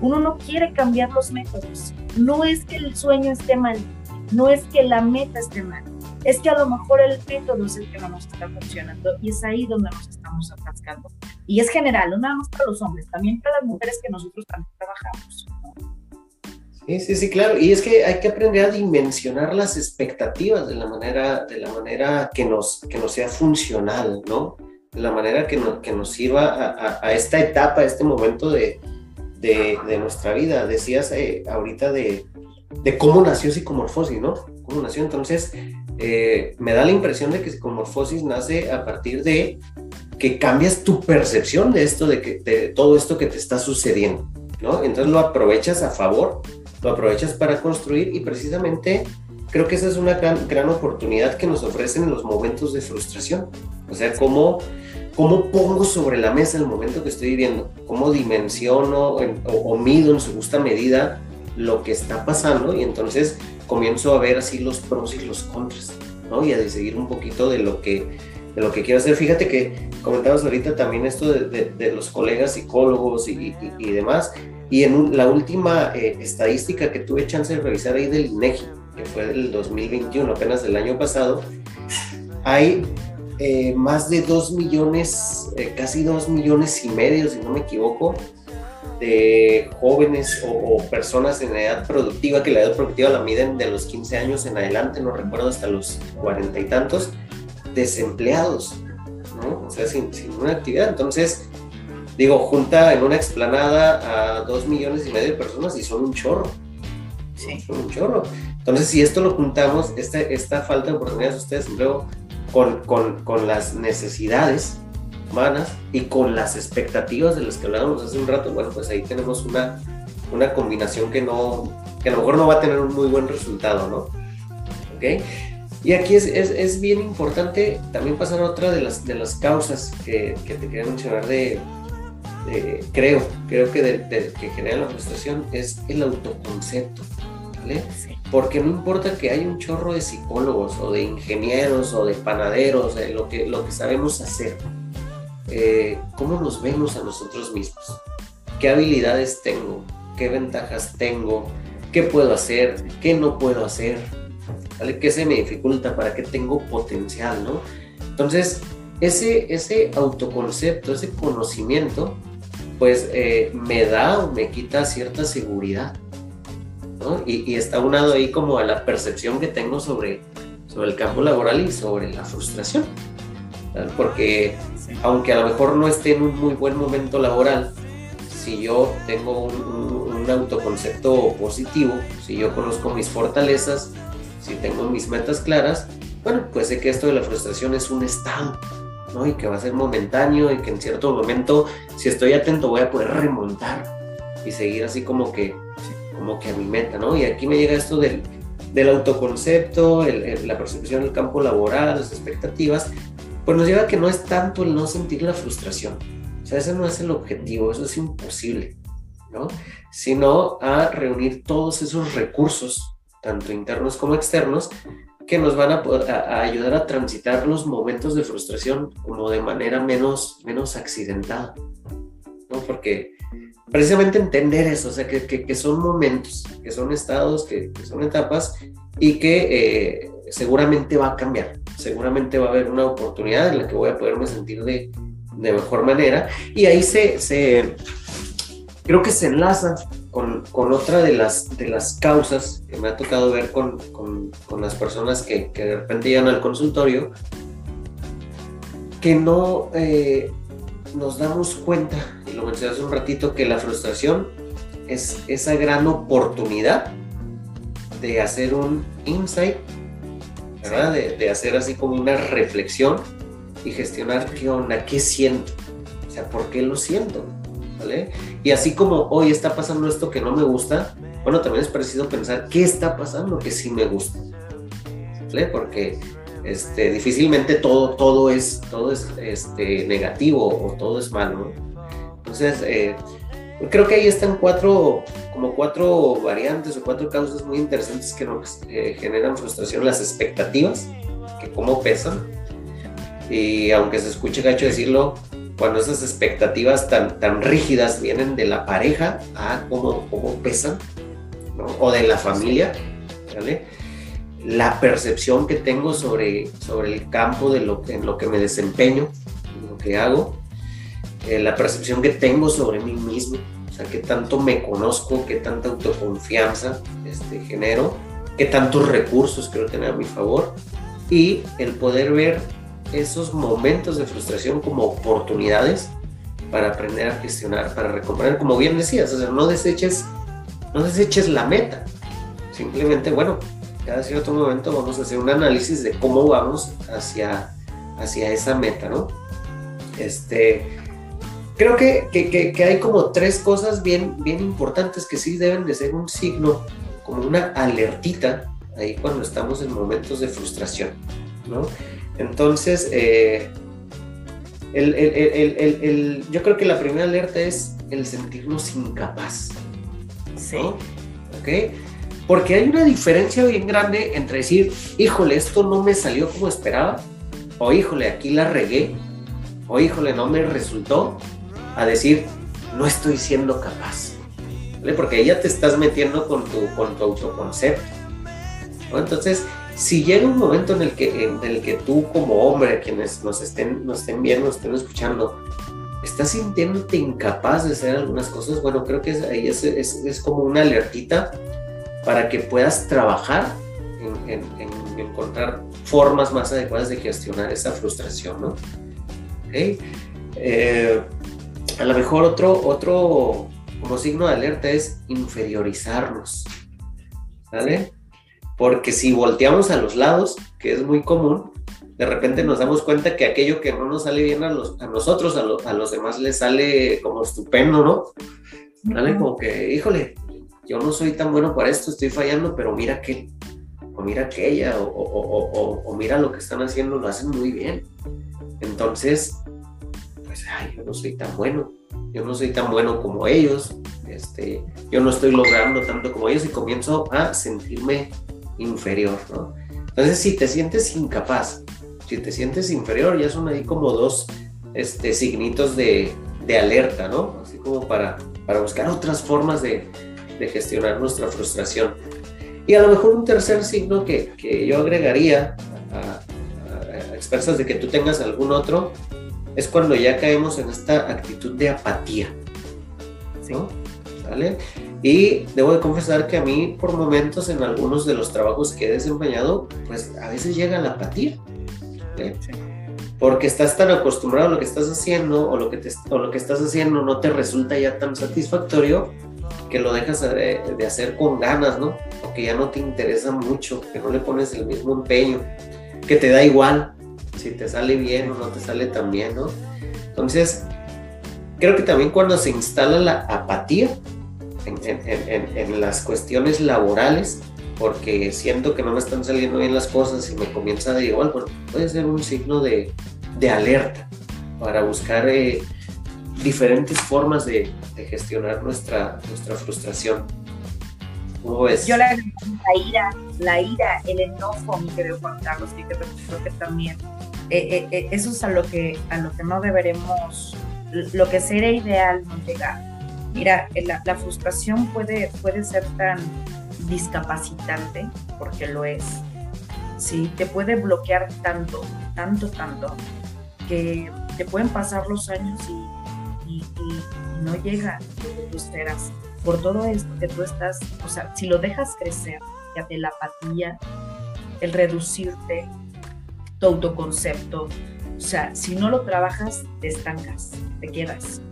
Uno no quiere cambiar los métodos. No es que el sueño esté mal, no es que la meta esté mal es que a lo mejor el método es el que no nos está funcionando y es ahí donde nos estamos atascando. Y es general, no nada más para los hombres, también para las mujeres que nosotros también trabajamos. Sí, sí, sí, claro. Y es que hay que aprender a dimensionar las expectativas de la manera, de la manera que, nos, que nos sea funcional, ¿no? la manera que, que nos sirva a, esta etapa, a este momento de, de, nuestra vida. Decías eh, ahorita de, de, cómo nació psicomorfosis, ¿no? ¿Cómo nació? Entonces, eh, me da la impresión de que psicomorfosis nace a partir de que cambias tu percepción de esto, de, que, todo esto que te está sucediendo, ¿no? Entonces lo aprovechas a favor, lo aprovechas para construir y precisamente creo que esa es una gran, gran oportunidad que nos ofrecen en los momentos de frustración. O sea, cómo, cómo pongo sobre la mesa el momento que estoy viviendo, cómo dimensiono o, mido en su justa medida lo que está pasando y entonces comienzo a ver así los pros y los contras, ¿no? Y a seguir un poquito de lo que, de lo que quiero hacer. Fíjate que comentabas ahorita también esto de, los colegas psicólogos y, demás, y en la última eh, estadística que tuve chance de revisar ahí del INEGI, que fue del 2021, apenas del año pasado, hay eh, más de 2 millones, eh, casi 2 millones y medio, si no me equivoco, de jóvenes o, personas en edad productiva, que la edad productiva la miden de los 15 años en adelante, no recuerdo hasta los 40 y tantos, desempleados, ¿no? O sea, sin, sin una actividad. Entonces, digo, junta en una explanada a 2 millones y medio de personas y son un chorro. Sí. Son un chorro. Entonces, si esto lo juntamos, esta, esta falta de oportunidades, ustedes luego con, con, con, las necesidades humanas y con las expectativas de las que hablábamos hace un rato, bueno, pues ahí tenemos una, una combinación que, no, que a lo mejor no va a tener un muy buen resultado, ¿no? ¿Ok? Y aquí es, es, es bien importante también pasar a otra de las, de las causas que, que te quería mencionar de, creo, creo que, de, que genera la frustración es el autoconcepto. Porque no importa que haya un chorro de psicólogos o de ingenieros o de panaderos, de lo que, lo que sabemos hacer, eh, ¿cómo nos vemos a nosotros mismos? ¿Qué habilidades tengo? ¿Qué ventajas tengo? ¿Qué puedo hacer? ¿Qué no puedo hacer? ¿Vale? ¿Qué se me dificulta? ¿Para qué tengo potencial? ¿no? Entonces, ese, ese autoconcepto, ese conocimiento, pues eh, me da o me quita cierta seguridad. Y, está unado ahí como a la percepción que tengo sobre, sobre el campo laboral y sobre la frustración. Porque aunque a lo mejor no esté en un muy buen momento laboral, si yo tengo un, autoconcepto positivo, si yo conozco mis fortalezas, si tengo mis metas claras, bueno, pues sé que esto de la frustración es un estado, ¿no? Y que va a ser momentáneo y que en cierto momento, si estoy atento, voy a poder remontar y seguir así como que como que a mi meta, ¿no? Y aquí me llega esto del autoconcepto, la percepción del campo laboral, las expectativas, pues nos lleva a que no es tanto el no sentir la frustración. O sea, ese no es el objetivo, eso es imposible, ¿no? Sino a reunir todos esos recursos, tanto internos como externos, que nos van a, a, ayudar a transitar los momentos de frustración como de manera menos, menos accidentada, ¿no? Porque precisamente entender eso, o sea, que, que, son momentos, que son estados, que, son etapas y que eh, seguramente va a cambiar, seguramente va a haber una oportunidad en la que voy a poderme sentir de, de mejor manera. Y ahí se, se, creo que se enlaza con, con, otra de las, de las causas que me ha tocado ver con, con, con las personas que, que, de repente llegan al consultorio, que no eh, nos damos cuenta lo mencioné hace un ratito, que la frustración es esa gran oportunidad de hacer un insight, ¿verdad? De, hacer así como una reflexión y gestionar qué onda, qué siento, o sea, por qué lo siento, ¿vale? Y así como hoy está pasando esto que no me gusta, bueno, también es parecido pensar qué está pasando que sí me gusta, ¿vale? Porque este, difícilmente todo, todo es, todo es este, negativo o todo es malo, ¿no? Entonces, eh, creo que ahí están cuatro, como cuatro variantes o cuatro causas muy interesantes que nos eh, generan frustración, las expectativas, que cómo pesan, y aunque se escuche gacho decirlo, cuando esas expectativas tan, tan rígidas vienen de la pareja, ah, cómo, cómo pesan, o de la familia, ¿vale? la percepción que tengo sobre, sobre el campo de lo, en lo que me desempeño, lo que hago, eh, la percepción que tengo sobre mí mismo, o sea, qué tanto me conozco, qué tanta autoconfianza este, genero, qué tantos recursos quiero tener a mi favor y el poder ver esos momentos de frustración como oportunidades para aprender a gestionar, para recomponer, como bien decías, o sea, no deseches, no deseches la meta. Simplemente, bueno, cada cierto momento vamos a hacer un análisis de cómo vamos hacia, hacia esa meta, ¿no? Este, creo que, que, que, hay como tres cosas bien, bien importantes que sí deben de ser un signo, como una alertita ahí cuando estamos en momentos de frustración, ¿no? Entonces, eh, el, el, el, yo creo que la primera alerta es el sentirnos incapaz. Sí. ¿Ok? Porque hay una diferencia bien grande entre decir, híjole, esto no me salió como esperaba, o híjole, aquí la regué, o híjole, no me resultó, a decir, no estoy siendo capaz. ¿Vale? Porque ya te estás metiendo con tu, con tu autoconcepto. Entonces, si llega un momento en el que, en el que tú como hombre, quienes nos estén, nos estén viendo, nos estén escuchando, estás sintiéndote incapaz de hacer algunas cosas, bueno, creo que ahí es, es, es, como una alertita para que puedas trabajar en, en, encontrar formas más adecuadas de gestionar esa frustración, ¿no? ¿Okay? Eh, a lo mejor otro, otro como signo de alerta es inferiorizarnos, ¿vale? Porque si volteamos a los lados, que es muy común, de repente nos damos cuenta que aquello que no nos sale bien a, los, a nosotros, a, a los demás les sale como estupendo, ¿no? ¿Vale? Como que, híjole, yo no soy tan bueno para esto, estoy fallando, pero mira que, o mira aquella, o, o, o, mira lo que están haciendo, lo hacen muy bien. Entonces, ay, yo no soy tan bueno, yo no soy tan bueno como ellos, este, yo no estoy logrando tanto como ellos y comienzo a sentirme inferior, ¿no? Entonces, si te sientes incapaz, si te sientes inferior, ya son ahí como dos este, signitos de, de alerta, ¿no? Así como para, para buscar otras formas de, de, gestionar nuestra frustración. Y a lo mejor un tercer signo que, que yo agregaría a, a, expresas de que tú tengas algún otro es cuando ya caemos en esta actitud de apatía, ¿no? ¿Vale? Y debo de confesar que a mí, por momentos, en algunos de los trabajos que he desempeñado, pues a veces llega la apatía. Porque estás tan acostumbrado a lo que estás haciendo o lo que, te, o lo que estás haciendo no te resulta ya tan satisfactorio que lo dejas de, de, hacer con ganas, ¿no? O que ya no te interesa mucho, que no le pones el mismo empeño, que te da igual si te sale bien o no te sale tan bien, ¿no? Entonces, creo que también cuando se instala la apatía, en, las cuestiones laborales, porque siento que no me están saliendo bien las cosas y me comienza a dar igual, bueno, puede ser un signo de, de alerta para buscar eh, diferentes formas de, de, gestionar nuestra, nuestra frustración. ¿Cómo ves? Yo la, la ira, la ira, el enojo, mi querido Juan Carlos, que creo que también eh, eh, eh, eso es a lo que a lo que no deberemos, lo que sería ideal no llegar Mira, la, frustración puede, puede ser tan discapacitante, porque lo es, ¿sí? Te puede bloquear tanto, tanto, tanto, que te pueden pasar los años y, y, no llega a tú esperas. Por todo esto que tú estás, o sea, si lo dejas crecer, ya de la apatía, el reducirte, tu autoconcepto, o sea, si no lo trabajas, te estancas, te quedas.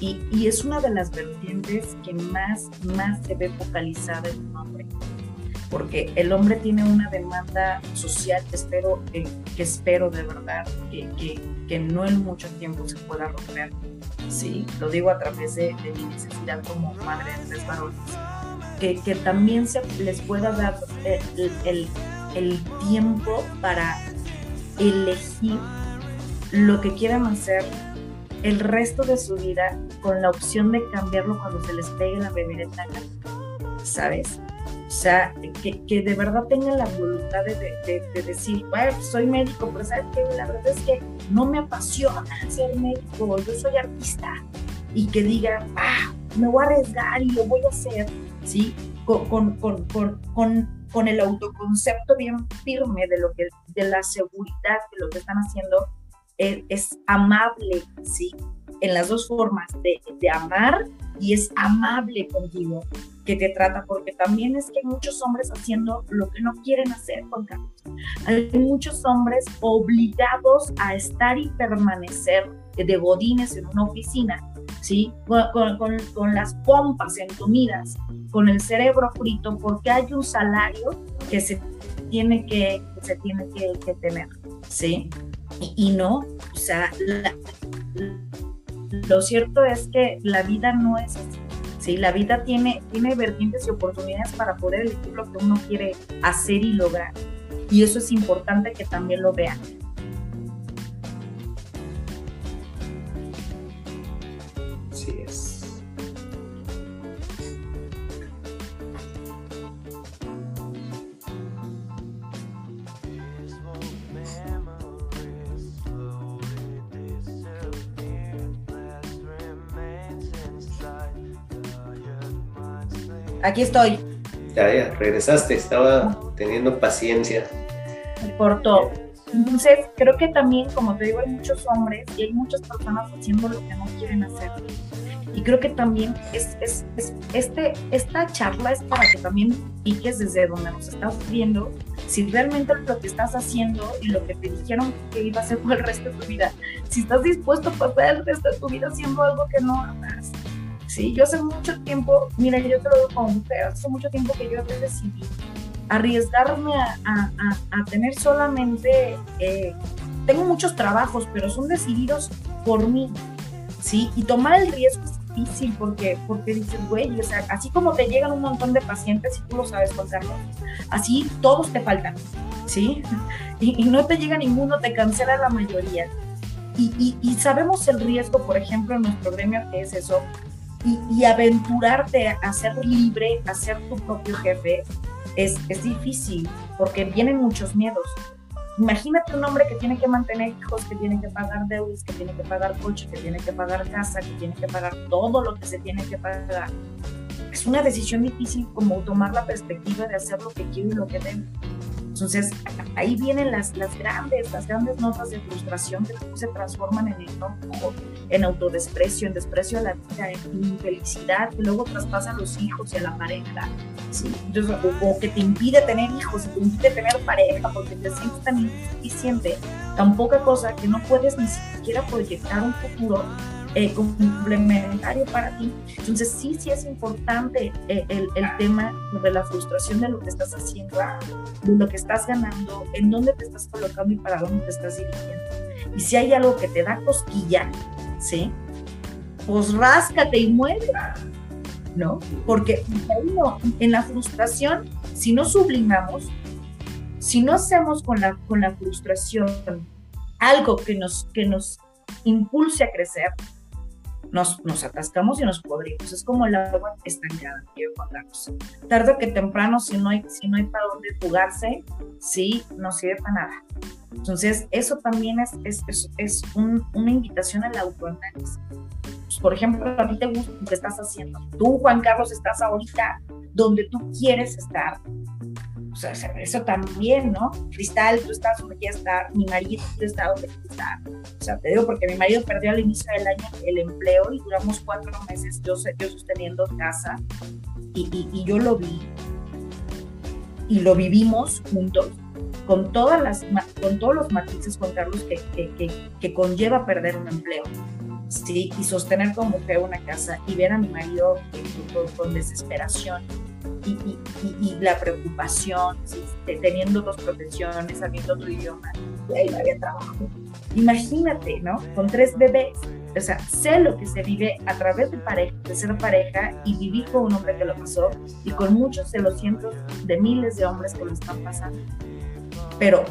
Y, es una de las vertientes que más, más se ve focalizada en un hombre, porque el hombre tiene una demanda social que espero, eh, que espero de verdad que, que, que, no en mucho tiempo se pueda romper. Sí, lo digo a través de, de mi necesidad como madre de tres varones, que, que también se les pueda dar el, el, el tiempo para elegir lo que quieran hacer el resto de su vida con la opción de cambiarlo cuando se les pegue la etaca, ¿sabes? O sea, que, que, de verdad tengan la voluntad de, de, decir, bueno, soy médico, pero ¿sabes qué? La verdad es que no me apasiona ser médico, yo soy artista. Y que digan, ah, me voy a arriesgar y lo voy a hacer, ¿sí? Con, con, con el autoconcepto bien firme de, lo que, de la seguridad de lo que están haciendo es, amable, ¿sí? en las dos formas de, de amar y es amable contigo que te trata, porque también es que hay muchos hombres haciendo lo que no quieren hacer, Juan Carlos. Hay muchos hombres obligados a estar y permanecer de godines en una oficina, ¿sí? Con, con, con las pompas entumidas, con el cerebro frito, porque hay un salario que se tiene que, se tiene que, que tener, ¿sí? Y, no, o sea, lo cierto es que la vida no es así. ¿sí? La vida tiene, tiene vertientes y oportunidades para poder elegir lo que uno quiere hacer y lograr. Y eso es importante que también lo vean. Aquí estoy. Ya, ya, regresaste, estaba teniendo paciencia. Me cortó. Entonces, creo que también, como te digo, hay muchos hombres y hay muchas personas haciendo lo que no quieren hacer. Y creo que también es, es, es, este, esta charla es para que también piques desde donde nos estás viendo si realmente lo que estás haciendo y lo que te dijeron que iba a hacer por el resto de tu vida, si estás dispuesto a pasar el resto de tu vida haciendo algo que no amas. Sí, yo hace mucho tiempo, mira, yo te lo digo como mujer, hace mucho tiempo que yo decidí arriesgarme a, a, a, a tener solamente, eh, tengo muchos trabajos, pero son decididos por mí, ¿sí? Y tomar el riesgo es difícil porque, porque dices, güey, o sea, así como te llegan un montón de pacientes y tú lo sabes contarlo, así todos te faltan, ¿sí? *laughs* Y, y, no te llega ninguno, te cancela la mayoría. Y, y, y sabemos el riesgo, por ejemplo, en nuestro gremio, que es eso, y, aventurarte a ser libre, a ser tu propio jefe, es, es difícil porque vienen muchos miedos. Imagínate un hombre que tiene que mantener hijos, que tiene que pagar deudas, que tiene que pagar coche, que tiene que pagar casa, que tiene que pagar todo lo que se tiene que pagar. Es una decisión difícil como tomar la perspectiva de hacer lo que quiero y lo que debo. Entonces, ahí vienen las, las grandes, las grandes notas de frustración que se transforman en enojo, en autodesprecio, en desprecio a la vida, en infelicidad, que luego traspasan a los hijos y a la pareja. ¿sí? Entonces, o, o, que te impide tener hijos te impide tener pareja porque te sientes tan insuficiente, tan poca cosa que no puedes ni siquiera proyectar un futuro eh, complementario para ti. Entonces sí, sí es importante eh, el, el, tema de la frustración de lo que estás haciendo, de lo que estás ganando, en dónde te estás colocando y para dónde te estás dirigiendo. Y si hay algo que te da cosquilla, ¿sí? Pues ráscate y muere, ¿no? Porque en la frustración, si no sublimamos, si no hacemos con la, con la frustración algo que nos, que nos impulse a crecer, nos, nos atascamos y nos podrimos. Es como el agua estancada, quiero que temprano, si no hay, si no hay para dónde jugarse, sí, no sirve para nada. Entonces, eso también es, es, es, es un, una invitación al autoanálisis. Pues, por ejemplo, a ti te gusta lo que estás haciendo. Tú, Juan Carlos, estás ahorita donde tú quieres estar. Sea, eso también, ¿no? Cristal, tú estás donde quieres estar, mi marido está donde quiere estar. O sea, te digo porque mi marido perdió al inicio del año el empleo y duramos cuatro meses yo, yo sosteniendo casa y, y, y yo lo vi y lo vivimos juntos con, todas las, con todos los matices, Juan Carlos, que, que, que, que conlleva perder un empleo. ¿sí? Y sostener como mujer una casa y ver a mi marido con, con desesperación y, y, y, la preocupación, ¿sí? teniendo dos profesiones, sabiendo otro idioma, y ahí no había trabajo. Imagínate, ¿no? Con tres bebés. O sea, sé lo que se vive a través de pareja, de ser pareja y vivir con un hombre que lo pasó y con muchos de los cientos de miles de hombres que lo están pasando pero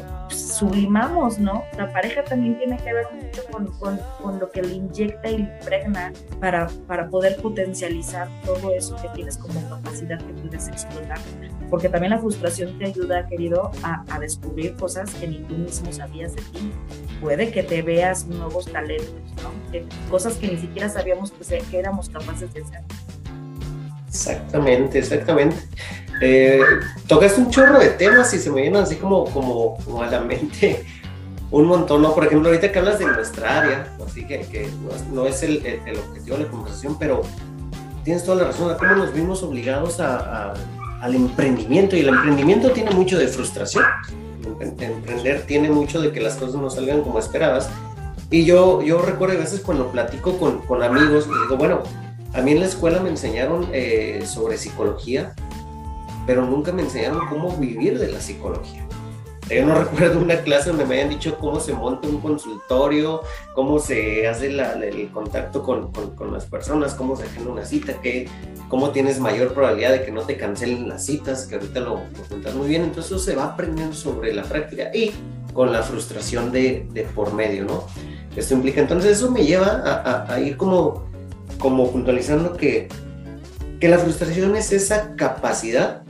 sublimamos, ¿no? La pareja también tiene que ver mucho con, con, con, lo que le inyecta y le impregna para, para poder potencializar todo eso que tienes como capacidad que puedes explotar. Porque también la frustración te ayuda, querido, a, a descubrir cosas que ni tú mismo sabías de ti. Puede que te veas nuevos talentos, ¿no? Que, cosas que ni siquiera sabíamos que, que éramos capaces de hacer. Exactamente, exactamente. Eh, tocaste un chorro de temas y se me vienen así como, como, como a la mente un montón, ¿no? Por ejemplo, ahorita que hablas de nuestra área, así que, que no es, el, el, objetivo de la conversación, pero tienes toda la razón, cómo nos vimos obligados a, al emprendimiento, y el emprendimiento tiene mucho de frustración. Emprender tiene mucho de que las cosas no salgan como esperabas. Y yo, yo recuerdo a veces cuando platico con, con amigos, digo, bueno, a mí en la escuela me enseñaron eh, sobre psicología, pero nunca me enseñaron cómo vivir de la psicología. Yo no *laughs* recuerdo una clase donde me hayan dicho cómo se monta un consultorio, cómo se hace el contacto con, con, las personas, cómo se agenda una cita, que, cómo tienes mayor probabilidad de que no te cancelen las citas, que ahorita lo, lo muy bien. Entonces eso se va aprendiendo sobre la práctica y con la frustración de, de por medio, ¿no? Esto implica, entonces eso me lleva a, a, a ir como, como puntualizando que, que la frustración es esa capacidad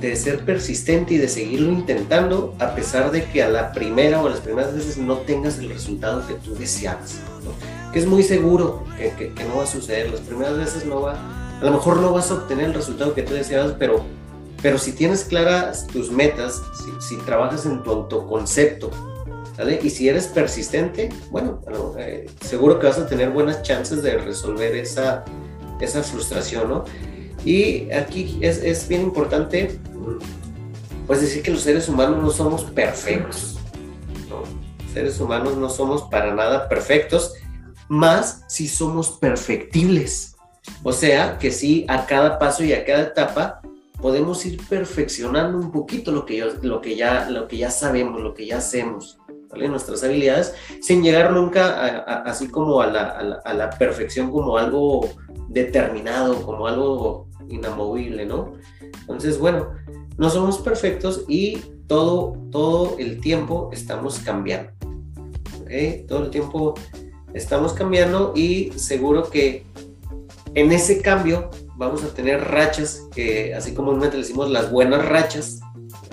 de ser persistente y de seguirlo intentando a pesar de que a la primera o las primeras veces no tengas el resultado que tú deseabas, que es muy seguro que, que, no va a suceder, las primeras veces no va, a lo mejor no vas a obtener el resultado que tú deseabas, pero, pero si tienes claras tus metas, si, si trabajas en tu autoconcepto, ¿vale? y si eres persistente, bueno, eh, seguro que vas a tener buenas chances de resolver esa, esa frustración, ¿no? Y aquí es, es bien importante, pues decir que los seres humanos no somos perfectos. ¿no? seres humanos no somos para nada perfectos, más si somos perfectibles. O sea, que sí, a cada paso y a cada etapa podemos ir perfeccionando un poquito lo que, yo, lo que, ya, lo que ya sabemos, lo que ya hacemos, nuestras habilidades, sin llegar nunca así como a la, a, la, a perfección como algo determinado, como algo inamovible, ¿no? Entonces, bueno, no somos perfectos y todo, todo el tiempo estamos cambiando. Todo el tiempo estamos cambiando y seguro que en ese cambio vamos a tener rachas que, así comúnmente decimos las buenas rachas,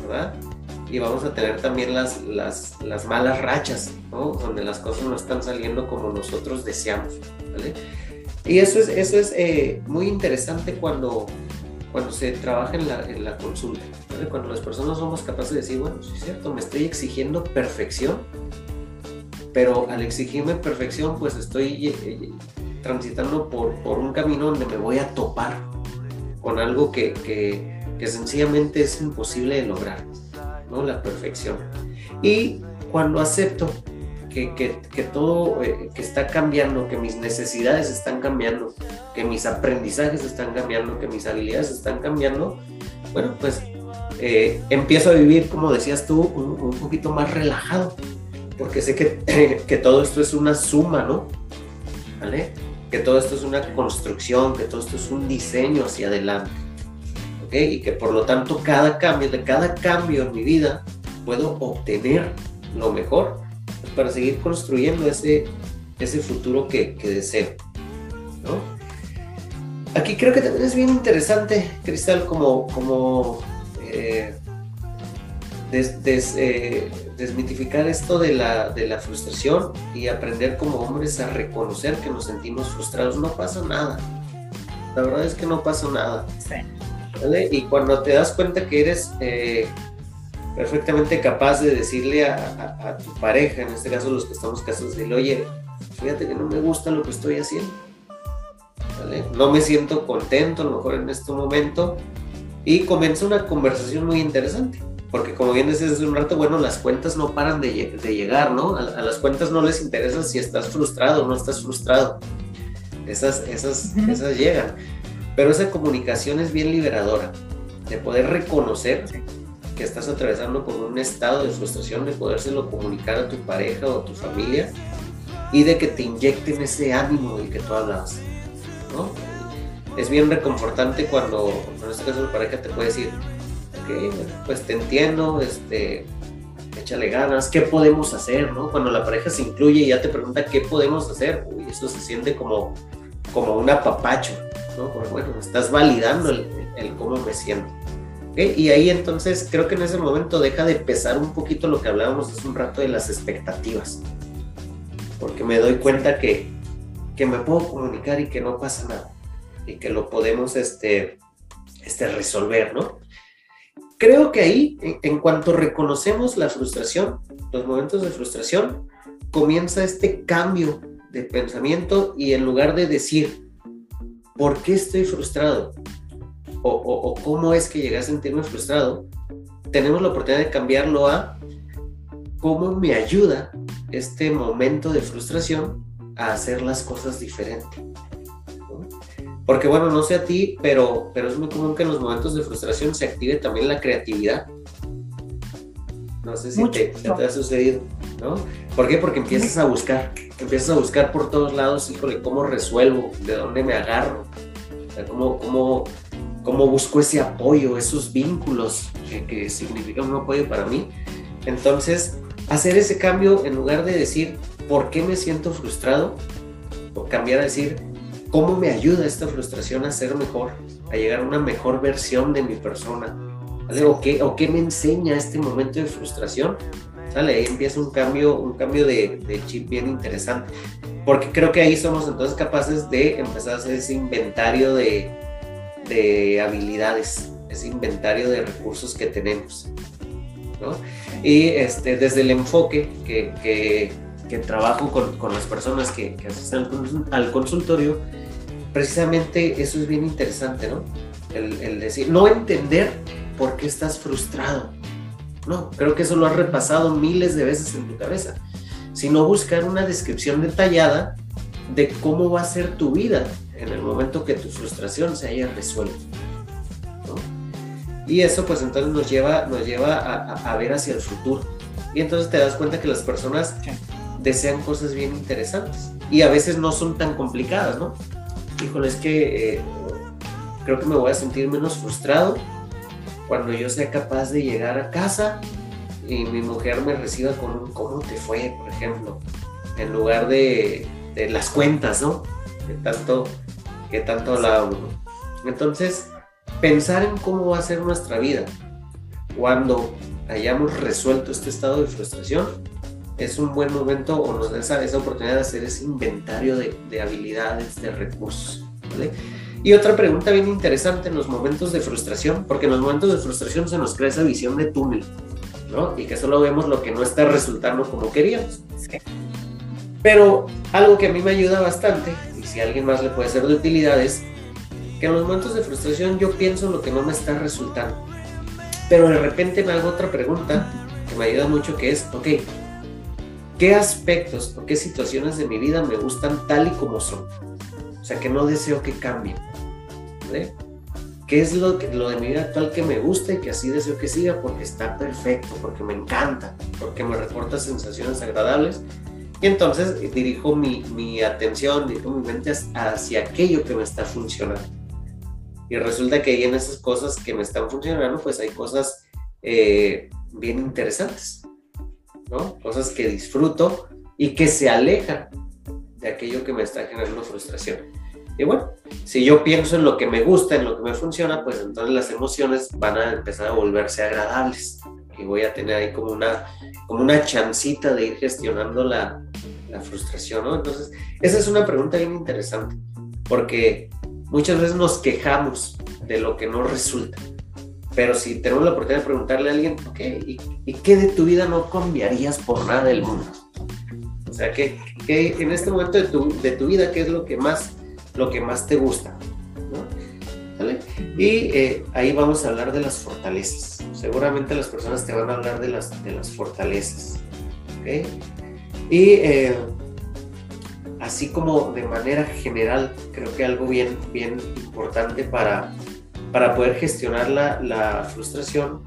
¿verdad? Y vamos a tener también las, las, las malas rachas, ¿no? Donde las cosas no están saliendo como nosotros deseamos, ¿vale? Y eso es, eso es eh, muy interesante cuando, cuando se trabaja en la, en la consulta, cuando las personas somos capaces de decir, bueno, sí es cierto, me estoy exigiendo perfección, pero al exigirme perfección, pues estoy eh, eh, transitando por, por, un camino donde me voy a topar con algo que, que, que sencillamente es imposible de lograr, ¿no? La perfección. Y cuando acepto que, que, todo eh, que está cambiando, que mis necesidades están cambiando, que mis aprendizajes están cambiando, que mis habilidades están cambiando, bueno, pues eh, empiezo a vivir, como decías tú, un, poquito más relajado, porque sé que, *clears throat* que, todo esto es una suma, ¿no? ¿Vale? Que todo esto es una construcción, que todo esto es un diseño hacia adelante. Y que por lo tanto cada cambio, de cada cambio en mi vida, puedo obtener lo mejor para seguir construyendo ese, ese futuro que, deseo. Aquí creo que también es bien interesante, Cristal, como, como eh, eh, desmitificar esto de la, de la frustración y aprender como hombres a reconocer que nos sentimos frustrados. No pasa nada. La verdad es que no pasa nada. Y cuando te das cuenta que eres eh, perfectamente capaz de decirle a, tu pareja, en este caso los que estamos casados, decirle, oye, fíjate que no me gusta lo que estoy haciendo. No me siento contento, a lo mejor en este momento. Y comienza una conversación muy interesante. Porque como bien decías hace un rato, bueno, las cuentas no paran de, llegar, ¿no? A, las cuentas no les interesa si estás frustrado o no estás frustrado. Esas, esas, esas llegan. Pero esa comunicación es bien liberadora, de poder reconocer que estás atravesando por un estado de frustración, de podérselo comunicar a tu pareja o a tu familia y de que te inyecten ese ánimo del que tú hablabas, ¿no? Es bien reconfortante cuando, en este caso, la pareja te puede decir, ok, pues te entiendo, este, échale ganas, ¿qué podemos hacer, no? Cuando la pareja se incluye y ya te pregunta qué podemos hacer, uy, eso se siente como, como un apapacho, ¿no? Como, bueno, estás validando el, el cómo me siento. Y ahí entonces creo que en ese momento deja de pesar un poquito lo que hablábamos hace un rato de las expectativas. Porque me doy cuenta que, que me puedo comunicar y que no pasa nada. Y que lo podemos este, este, resolver, ¿no? Creo que ahí, en, cuanto reconocemos la frustración, los momentos de frustración, comienza este cambio de pensamiento y en lugar de decir, ¿por qué estoy frustrado? O, o, cómo es que llegué a sentirme frustrado, tenemos la oportunidad de cambiarlo a cómo me ayuda este momento de frustración a hacer las cosas diferente. Porque bueno, no sé a ti, pero, pero es muy común que en los momentos de frustración se active también la creatividad. No sé si te, ha sucedido, ¿no? ¿Por qué? Porque empiezas a buscar, empiezas a buscar por todos lados, híjole, ¿cómo resuelvo? ¿De dónde me agarro? ¿Cómo, cómo, cómo busco ese apoyo, esos vínculos que, que significan un apoyo para mí? Entonces, hacer ese cambio en lugar de decir, ¿por qué me siento frustrado? O cambiar a decir, ¿cómo me ayuda esta frustración a ser mejor? A llegar a una mejor versión de mi persona. ¿O qué, ¿O qué me enseña este momento de frustración? ¿Sale? Ahí empieza un cambio, un cambio de, chip bien interesante. Porque creo que ahí somos entonces capaces de empezar a hacer ese inventario de, de habilidades, ese inventario de recursos que tenemos. ¿no? Y este, desde el enfoque que, que, trabajo con, con, las personas que, que asisten al consultorio, precisamente eso es bien interesante, ¿no? El, decir, no entender por qué estás frustrado. No, creo que eso lo has repasado miles de veces en tu cabeza, sino buscar una descripción detallada de cómo va a ser tu vida en el momento que tu frustración se haya resuelto. Y eso pues entonces nos lleva, nos lleva a, ver hacia el futuro. Y entonces te das cuenta que las personas desean cosas bien interesantes y a veces no son tan complicadas, ¿no? Híjole, es que eh, creo que me voy a sentir menos frustrado cuando yo sea capaz de llegar a casa y mi mujer me reciba con un ¿cómo te fue? por ejemplo, en lugar de, de las cuentas, ¿no? Que tanto, que tanto hablábamos. Entonces, pensar en cómo va a ser nuestra vida cuando hayamos resuelto este estado de frustración es un buen momento o nos da esa, esa oportunidad de hacer ese inventario de, de habilidades, de recursos. ¿vale? Y otra pregunta bien interesante en los momentos de frustración, porque en los momentos de frustración se nos crea esa visión de túnel, ¿no? Y que solo vemos lo que no está resultando como queríamos. Pero algo que a mí me ayuda bastante, y si a alguien más le puede ser de utilidad, es que en los momentos de frustración yo pienso lo que no me está resultando. Pero de repente me hago otra pregunta que me ayuda mucho, que es, ok, ¿qué aspectos o qué situaciones de mi vida me gustan tal y como son? Sea, que no deseo que cambien. ¿vale? ¿Qué es lo, que, lo de mi vida actual que me gusta y que así deseo que siga? Porque está perfecto, porque me encanta, porque me reporta sensaciones agradables. Y entonces dirijo mi, mi atención, dirijo mi mente hacia aquello que me está funcionando. Y resulta que ahí en esas cosas que me están funcionando, pues hay cosas eh, bien interesantes, ¿no? Cosas que disfruto y que se alejan de aquello que me está generando frustración. Y bueno, si yo pienso en lo que me gusta, en lo que me funciona, pues entonces las emociones van a empezar a volverse agradables. Y voy a tener ahí como una, como una chancita de ir gestionando la, la frustración, ¿no? Entonces, esa es una pregunta bien interesante, porque muchas veces nos quejamos de lo que no resulta. Pero si tenemos la oportunidad de preguntarle a alguien, ok, ¿y, qué de tu vida no cambiarías por nada del mundo? O sea, que, en este momento de tu, de tu, vida, ¿qué es lo que más, lo que más te gusta? Y eh, ahí vamos a hablar de las fortalezas. Seguramente las personas te van a hablar de las, de las fortalezas. ¿okay? Y eh, así como de manera general, creo que algo bien, bien importante para, para poder gestionar la, la frustración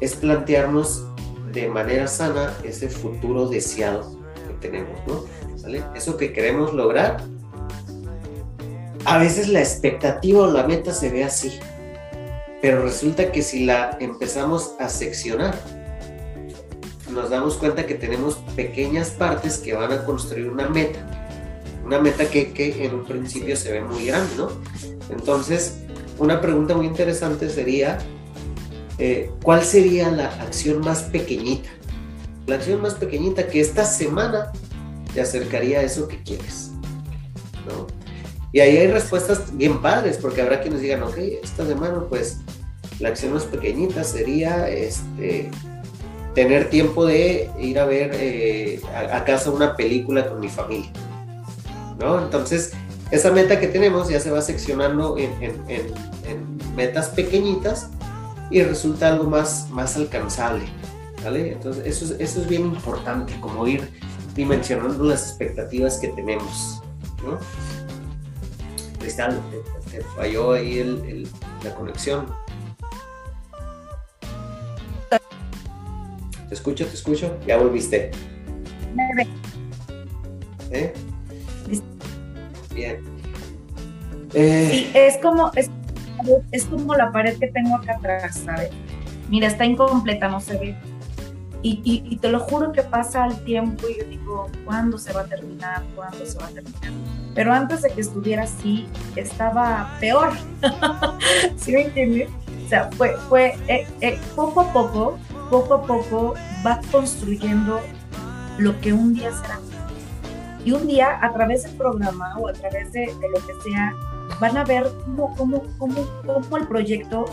es plantearnos de manera sana ese futuro deseado que tenemos, ¿no? ¿Sale? Eso que queremos lograr, a veces la expectativa o la meta se ve así, pero resulta que si la empezamos a seccionar, nos damos cuenta que tenemos pequeñas partes que van a construir una meta. Una meta que, en un principio se ve muy grande, ¿no? Entonces, una pregunta muy interesante sería, eh, ¿cuál sería la acción más pequeñita? La acción más pequeñita que esta semana te acercaría a eso que quieres. ¿no? Y ahí hay respuestas bien padres, porque habrá quienes digan, ok, esta semana pues la acción más pequeñita sería este, tener tiempo de ir a ver eh, a, casa una película con mi familia. ¿no? Entonces, esa meta que tenemos ya se va seccionando en, metas pequeñitas y resulta algo más, más alcanzable. ¿vale? Entonces, eso es, eso es bien importante, como ir dimensionando las expectativas que tenemos. ¿no? Te, falló ahí la conexión. Te escucho, te escucho. Ya volviste. ¿Eh? Bien. Eh, sí, es como, es, es como la pared que tengo acá atrás, ¿sabes? Mira, está incompleta, no se ve. Y, y, te lo juro que pasa el tiempo y yo digo, ¿cuándo se va a terminar? ¿Cuándo se va a terminar? Pero antes de que estuviera así, estaba peor. *laughs* ¿Sí me entiendes? O sea, fue, fue eh, eh, poco a poco, poco a poco va construyendo lo que un día será. Y un día, a través del programa o a través de, lo que sea, van a ver cómo, cómo, cómo, cómo el proyecto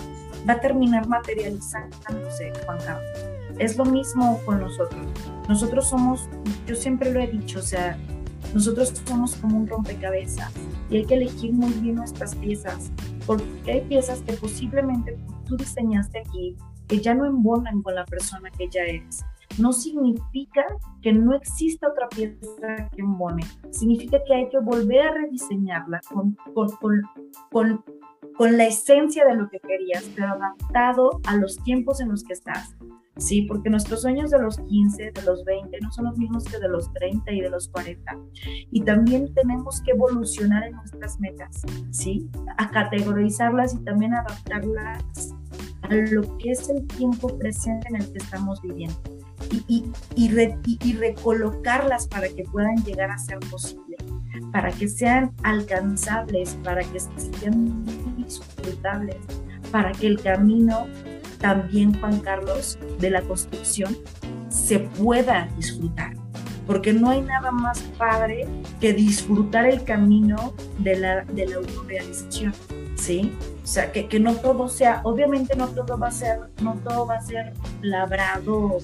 va a terminar materializándose, Juan Carlos. Es lo mismo con nosotros. Nosotros somos, yo siempre lo he dicho, o sea, nosotros somos como un rompecabezas y hay que elegir muy bien nuestras piezas, porque hay piezas que posiblemente tú diseñaste aquí que ya no embonan con la persona que ya eres. No significa que no exista otra pieza que embone, significa que hay que volver a rediseñarla con, con, con, con la esencia de lo que querías, pero adaptado a los tiempos en los que estás. Sí, porque nuestros sueños de los 15, de los 20, no son los mismos que de los 30 y de los 40. Y también tenemos que evolucionar en nuestras metas, ¿sí? A categorizarlas y también adaptarlas a lo que es el tiempo presente en el que estamos viviendo. Y, y, y, recolocarlas para que puedan llegar a ser posible, para que sean alcanzables, para que sean disfrutables, para que el camino también, Juan Carlos, de la construcción se pueda disfrutar. Porque no hay nada más padre que disfrutar el camino de la, de la autorrealización, ¿sí? O sea, que, que no todo sea, obviamente no todo va a ser, no todo va a ser labrado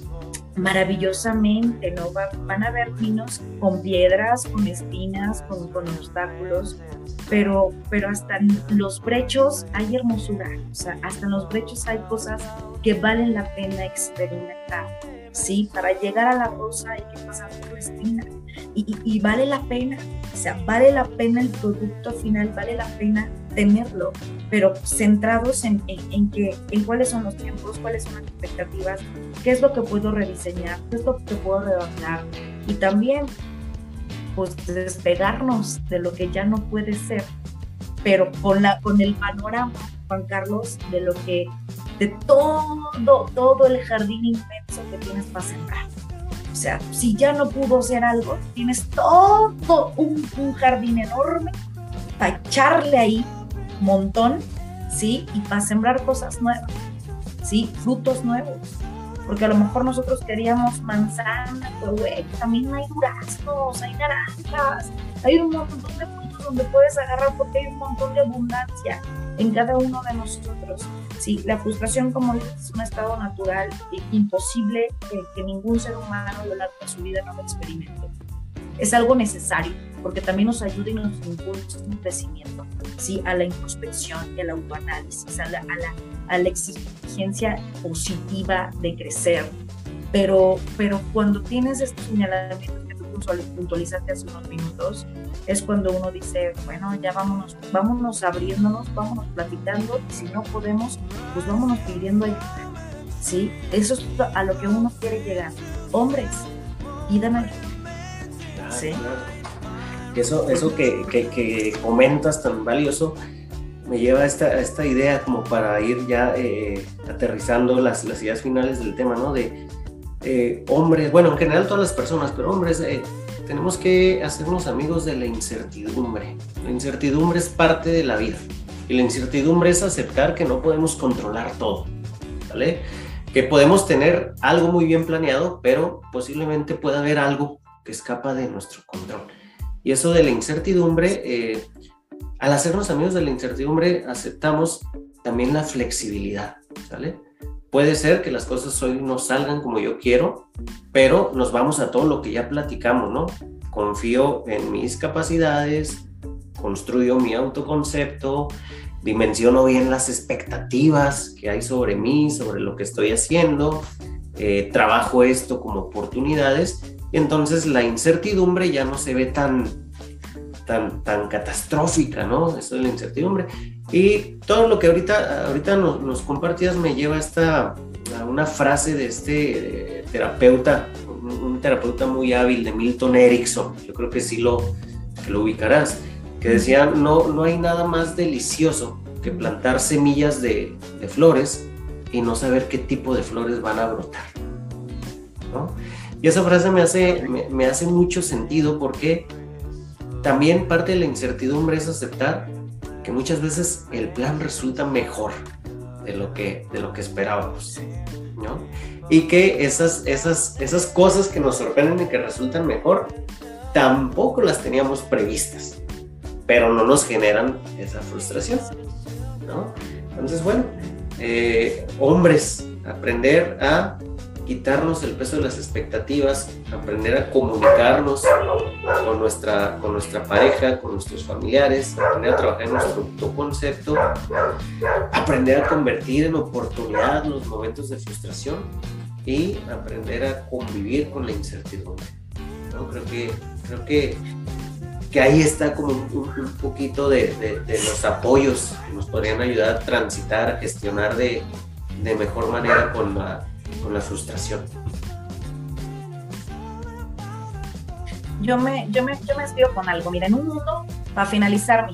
maravillosamente, ¿no? van a haber pinos con piedras, con espinas, con, con obstáculos, pero, pero hasta los brechos hay hermosura, o sea, hasta en los brechos hay cosas que valen la pena experimentar, ¿sí? Para llegar a la rosa hay que pasar por la espina y, y, vale la pena, o sea, vale la pena el producto final, vale la pena tenerlo, pero centrados en, en, que, en cuáles son los tiempos, cuáles son las expectativas, qué es lo que puedo rediseñar, qué es lo que puedo redondear y también pues despegarnos de lo que ya no puede ser, pero con, la, con el panorama, Juan Carlos, de lo que, de todo, todo el jardín inmenso que tienes para sembrar. O sea, si ya no pudo ser algo, tienes todo un, un jardín enorme para echarle ahí montón, ¿sí? Y para sembrar cosas nuevas, ¿sí? Frutos nuevos porque a lo mejor nosotros queríamos manzana, pero güey, también hay duraznos, hay naranjas, hay un montón de frutos donde puedes agarrar porque hay un montón de abundancia en cada uno de nosotros. Sí, la frustración, como es un estado natural, e imposible que, que ningún ser humano a lo largo de su vida no lo experimente. Es algo necesario porque también nos ayuda y nos impulsa un crecimiento, ¿sí? a la introspección, al autoanálisis, a la, a la a la exigencia positiva de crecer. Pero, pero cuando tienes estos señalamientos que tú puntualizaste hace unos minutos, es cuando uno dice, bueno, ya vámonos, vámonos abriéndonos, vámonos platicando, y si no podemos, pues vámonos pidiendo ayuda. ¿Sí? Eso es a lo que uno quiere llegar. Hombres, pidan ayuda. ¿Sí? Eso, eso que, que, que comentas tan valioso, me lleva a esta, esta idea como para ir ya eh, aterrizando las, las, ideas finales del tema, ¿no? De eh, hombres, bueno, en general todas las personas, pero hombres, eh, tenemos que hacernos amigos de la incertidumbre. La incertidumbre es parte de la vida y la incertidumbre es aceptar que no podemos controlar todo, ¿vale? Que podemos tener algo muy bien planeado, pero posiblemente pueda haber algo que escapa de nuestro control. Y eso de la incertidumbre al hacernos amigos de la incertidumbre, aceptamos también la flexibilidad, ¿sale? puede ser que las cosas hoy no salgan como yo quiero, pero nos vamos a todo lo que ya platicamos, ¿no? Confío en mis capacidades, construyo mi autoconcepto, dimensiono bien las expectativas que hay sobre mí, sobre lo que estoy haciendo, eh, trabajo esto como oportunidades entonces la incertidumbre ya no se ve tan, tan, tan catastrófica, ¿no? Eso es la incertidumbre. Y todo lo que ahorita, ahorita nos, compartías me lleva a, esta, a una frase de este eh, terapeuta, un, terapeuta muy hábil de Milton Erickson, yo creo que sí lo, lo ubicarás que decía, no, no hay nada más delicioso que plantar semillas de, flores y no saber qué tipo de flores van a brotar. Y esa frase me hace, me, hace mucho sentido porque también parte de la incertidumbre es aceptar que muchas veces el plan resulta mejor de lo que, de lo que esperábamos. Y que esas, esas, esas cosas que nos sorprenden y que resultan mejor, tampoco las teníamos previstas pero no nos generan esa frustración, ¿no? Entonces, bueno, eh, hombres, aprender a quitarnos el peso de las expectativas, aprender a comunicarnos con nuestra, con nuestra pareja, con nuestros familiares, aprender a trabajar en nuestro autoconcepto, aprender a convertir en oportunidad los momentos de frustración y aprender a convivir con la incertidumbre. ¿no? Creo, que, creo que que ahí está como un, poquito de, los apoyos que nos podrían ayudar a transitar, a gestionar de, mejor manera con la, con la frustración. Yo me, yo, me, yo me escribo con algo. Mira, en un mundo, para finalizar, mi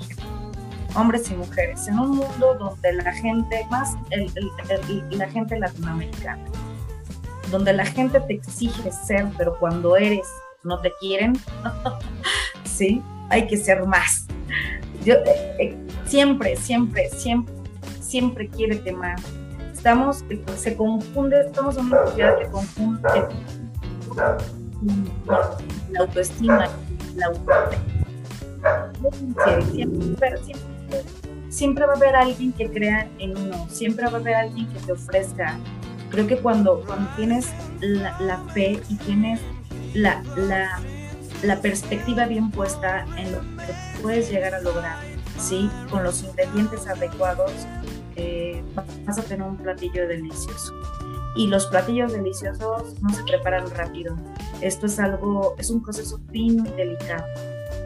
hombres y mujeres, en un mundo donde la gente, más el, la gente latinoamericana, donde la gente te exige ser, pero cuando eres no te quieren, *laughs* ¿sí? Hay que ser más. Yo, eh, eh, siempre, siempre, siempre, siempre quiere más. Estamos, se confunde, en una sociedad que confunde la autoestima, la autoestima. Siempre, siempre, siempre va a haber alguien que crea en uno, siempre va a haber alguien que te ofrezca. Creo que cuando, cuando tienes la, la fe y tienes la, la, la perspectiva bien puesta en lo que puedes llegar a lograr, ¿sí? Con los ingredientes adecuados, eh, vas a tener un platillo delicioso. Y los platillos deliciosos no se preparan rápido. Esto es algo, es un proceso fino y delicado.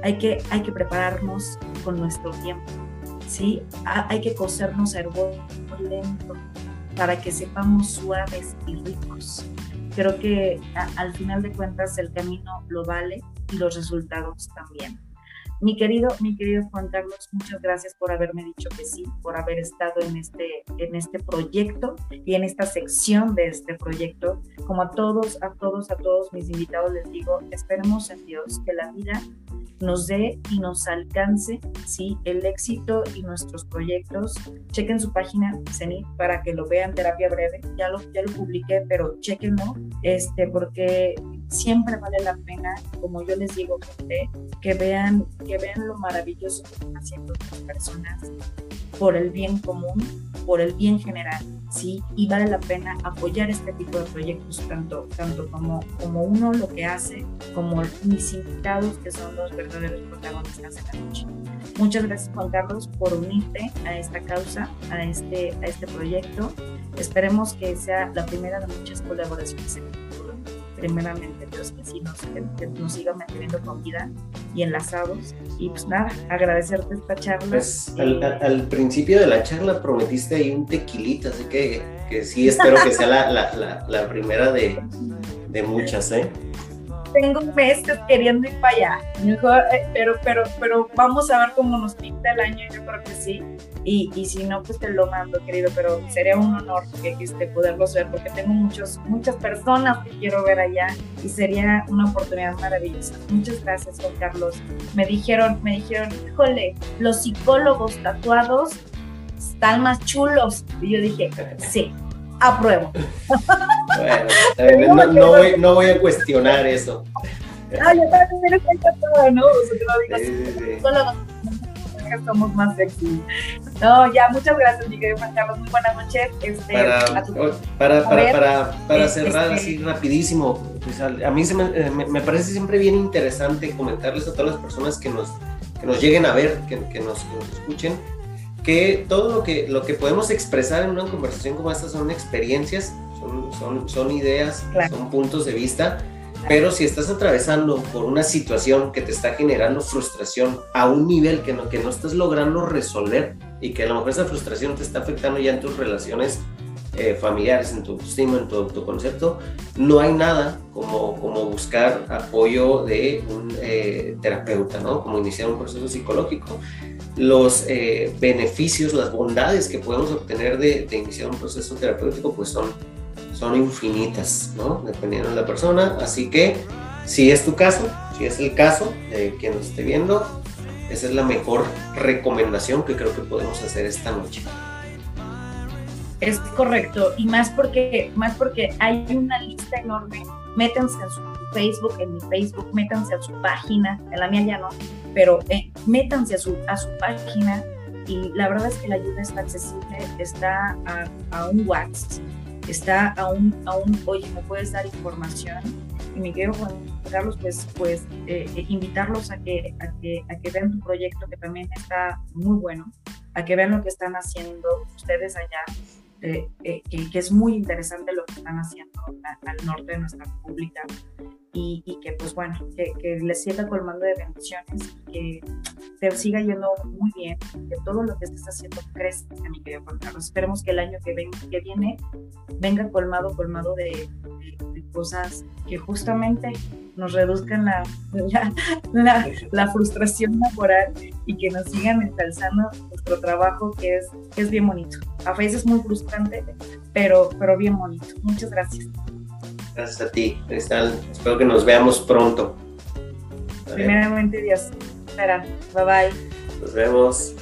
Hay que, hay que prepararnos con nuestro tiempo, ¿sí? hay que cocernos a hervor lento para que sepamos suaves y ricos. Creo que al final de cuentas el camino lo vale y los resultados también. Mi querido, mi querido Juan Carlos, muchas gracias por haberme dicho que sí, por haber estado en este, en este proyecto y en esta sección de este proyecto. Como a todos, a todos, a todos mis invitados les digo, esperemos en Dios que la vida nos dé y nos alcance ¿sí? el éxito y nuestros proyectos. Chequen su página CENIT para que lo vean, terapia breve. Ya lo, ya lo publiqué, pero chequenlo, este, porque siempre vale la pena, como yo les digo, gente, que vean, que vean lo maravilloso que están haciendo las personas por el bien común, por el bien general, ¿sí? Y vale la pena apoyar este tipo de proyectos, tanto, tanto como, como uno lo que hace, como mis invitados, que son los verdaderos protagonistas de la noche. Muchas gracias, Juan Carlos, por unirte a esta causa, a este, a este proyecto. Esperemos que sea la primera de muchas colaboraciones primeramente Dios que sí nos, que, nos siga manteniendo con vida y enlazados. Y pues nada, agradecerte esta charla. Pues al, principio de la charla prometiste ahí un tequilita, así que, que sí espero que sea la, la, la, primera de, de muchas, ¿eh? Tengo meses queriendo ir para allá. Eh, pero, pero, pero vamos a ver cómo nos pinta el año, yo creo que sí. Y, y si no, pues te lo mando, querido, pero sería un honor que, este, poderlos ver, porque tengo muchos, muchas personas que quiero ver allá y sería una oportunidad maravillosa. Muchas gracias, Juan Carlos. Me dijeron, me dijeron, híjole, los psicólogos tatuados están más chulos. Y yo dije, sí, apruebo. Bueno, no, voy, no voy a cuestionar eso. Ah, yo también estoy tatuada, ¿no? O sea, te lo digo así. que somos más sexy. No, ya, muchas gracias, mi querido Juan Carlos. Muy buenas noches. Este, para, para, para, para, cerrar este, así rapidísimo, pues, a, mí se eh, me, me, parece siempre bien interesante comentarles a todas las personas que nos, que nos lleguen a ver, que, que, nos, escuchen, que todo lo que, lo que podemos expresar en una conversación como esta son experiencias, son, son, son ideas, son puntos de vista pero si estás atravesando por una situación que te está generando frustración a un nivel que no, que no estás logrando resolver y que a lo mejor esa frustración te está afectando ya en tus relaciones eh, familiares, en tu autoestima, en tu concepto, no hay nada como, como buscar apoyo de un eh, terapeuta, ¿no? Como iniciar un proceso psicológico. Los eh, beneficios, las bondades que podemos obtener de, de iniciar un proceso terapéutico, pues son son infinitas, ¿no? Dependiendo de la persona. Así que, si es tu caso, si es el caso de quien nos esté viendo, esa es la mejor recomendación que creo que podemos hacer esta noche. Es correcto, y más porque, más porque hay una lista enorme. Métanse en su Facebook, en mi Facebook, métanse a su página, en la mía ya no, pero eh, métanse a su, a su página y la verdad es que la ayuda está accesible, está a, a un WhatsApp está aún, aún, oye, ¿me puedes dar información? Y me quiero Carlos, pues, pues eh, eh, invitarlos a que, a, que, a que vean tu proyecto, que también está muy bueno, a que vean lo que están haciendo ustedes allá, eh, que, es muy interesante lo que están haciendo al norte de nuestra república y, que pues bueno, que, que, les siga colmando de bendiciones y que te siga yendo muy bien, que todo lo que estés haciendo crezca, mi querido Juan Carlos. Esperemos que el año que, ven, que viene venga colmado, colmado de, cosas que justamente nos reduzcan la, la, la, frustración laboral y que nos sigan ensalzando nuestro trabajo que es, que es bien bonito. A veces es muy frustrante, pero, pero bien bonito. Muchas gracias. Gracias a ti, Cristal. Espero que nos veamos pronto. Primeramente, Dios. Espera. Bye bye. Nos vemos.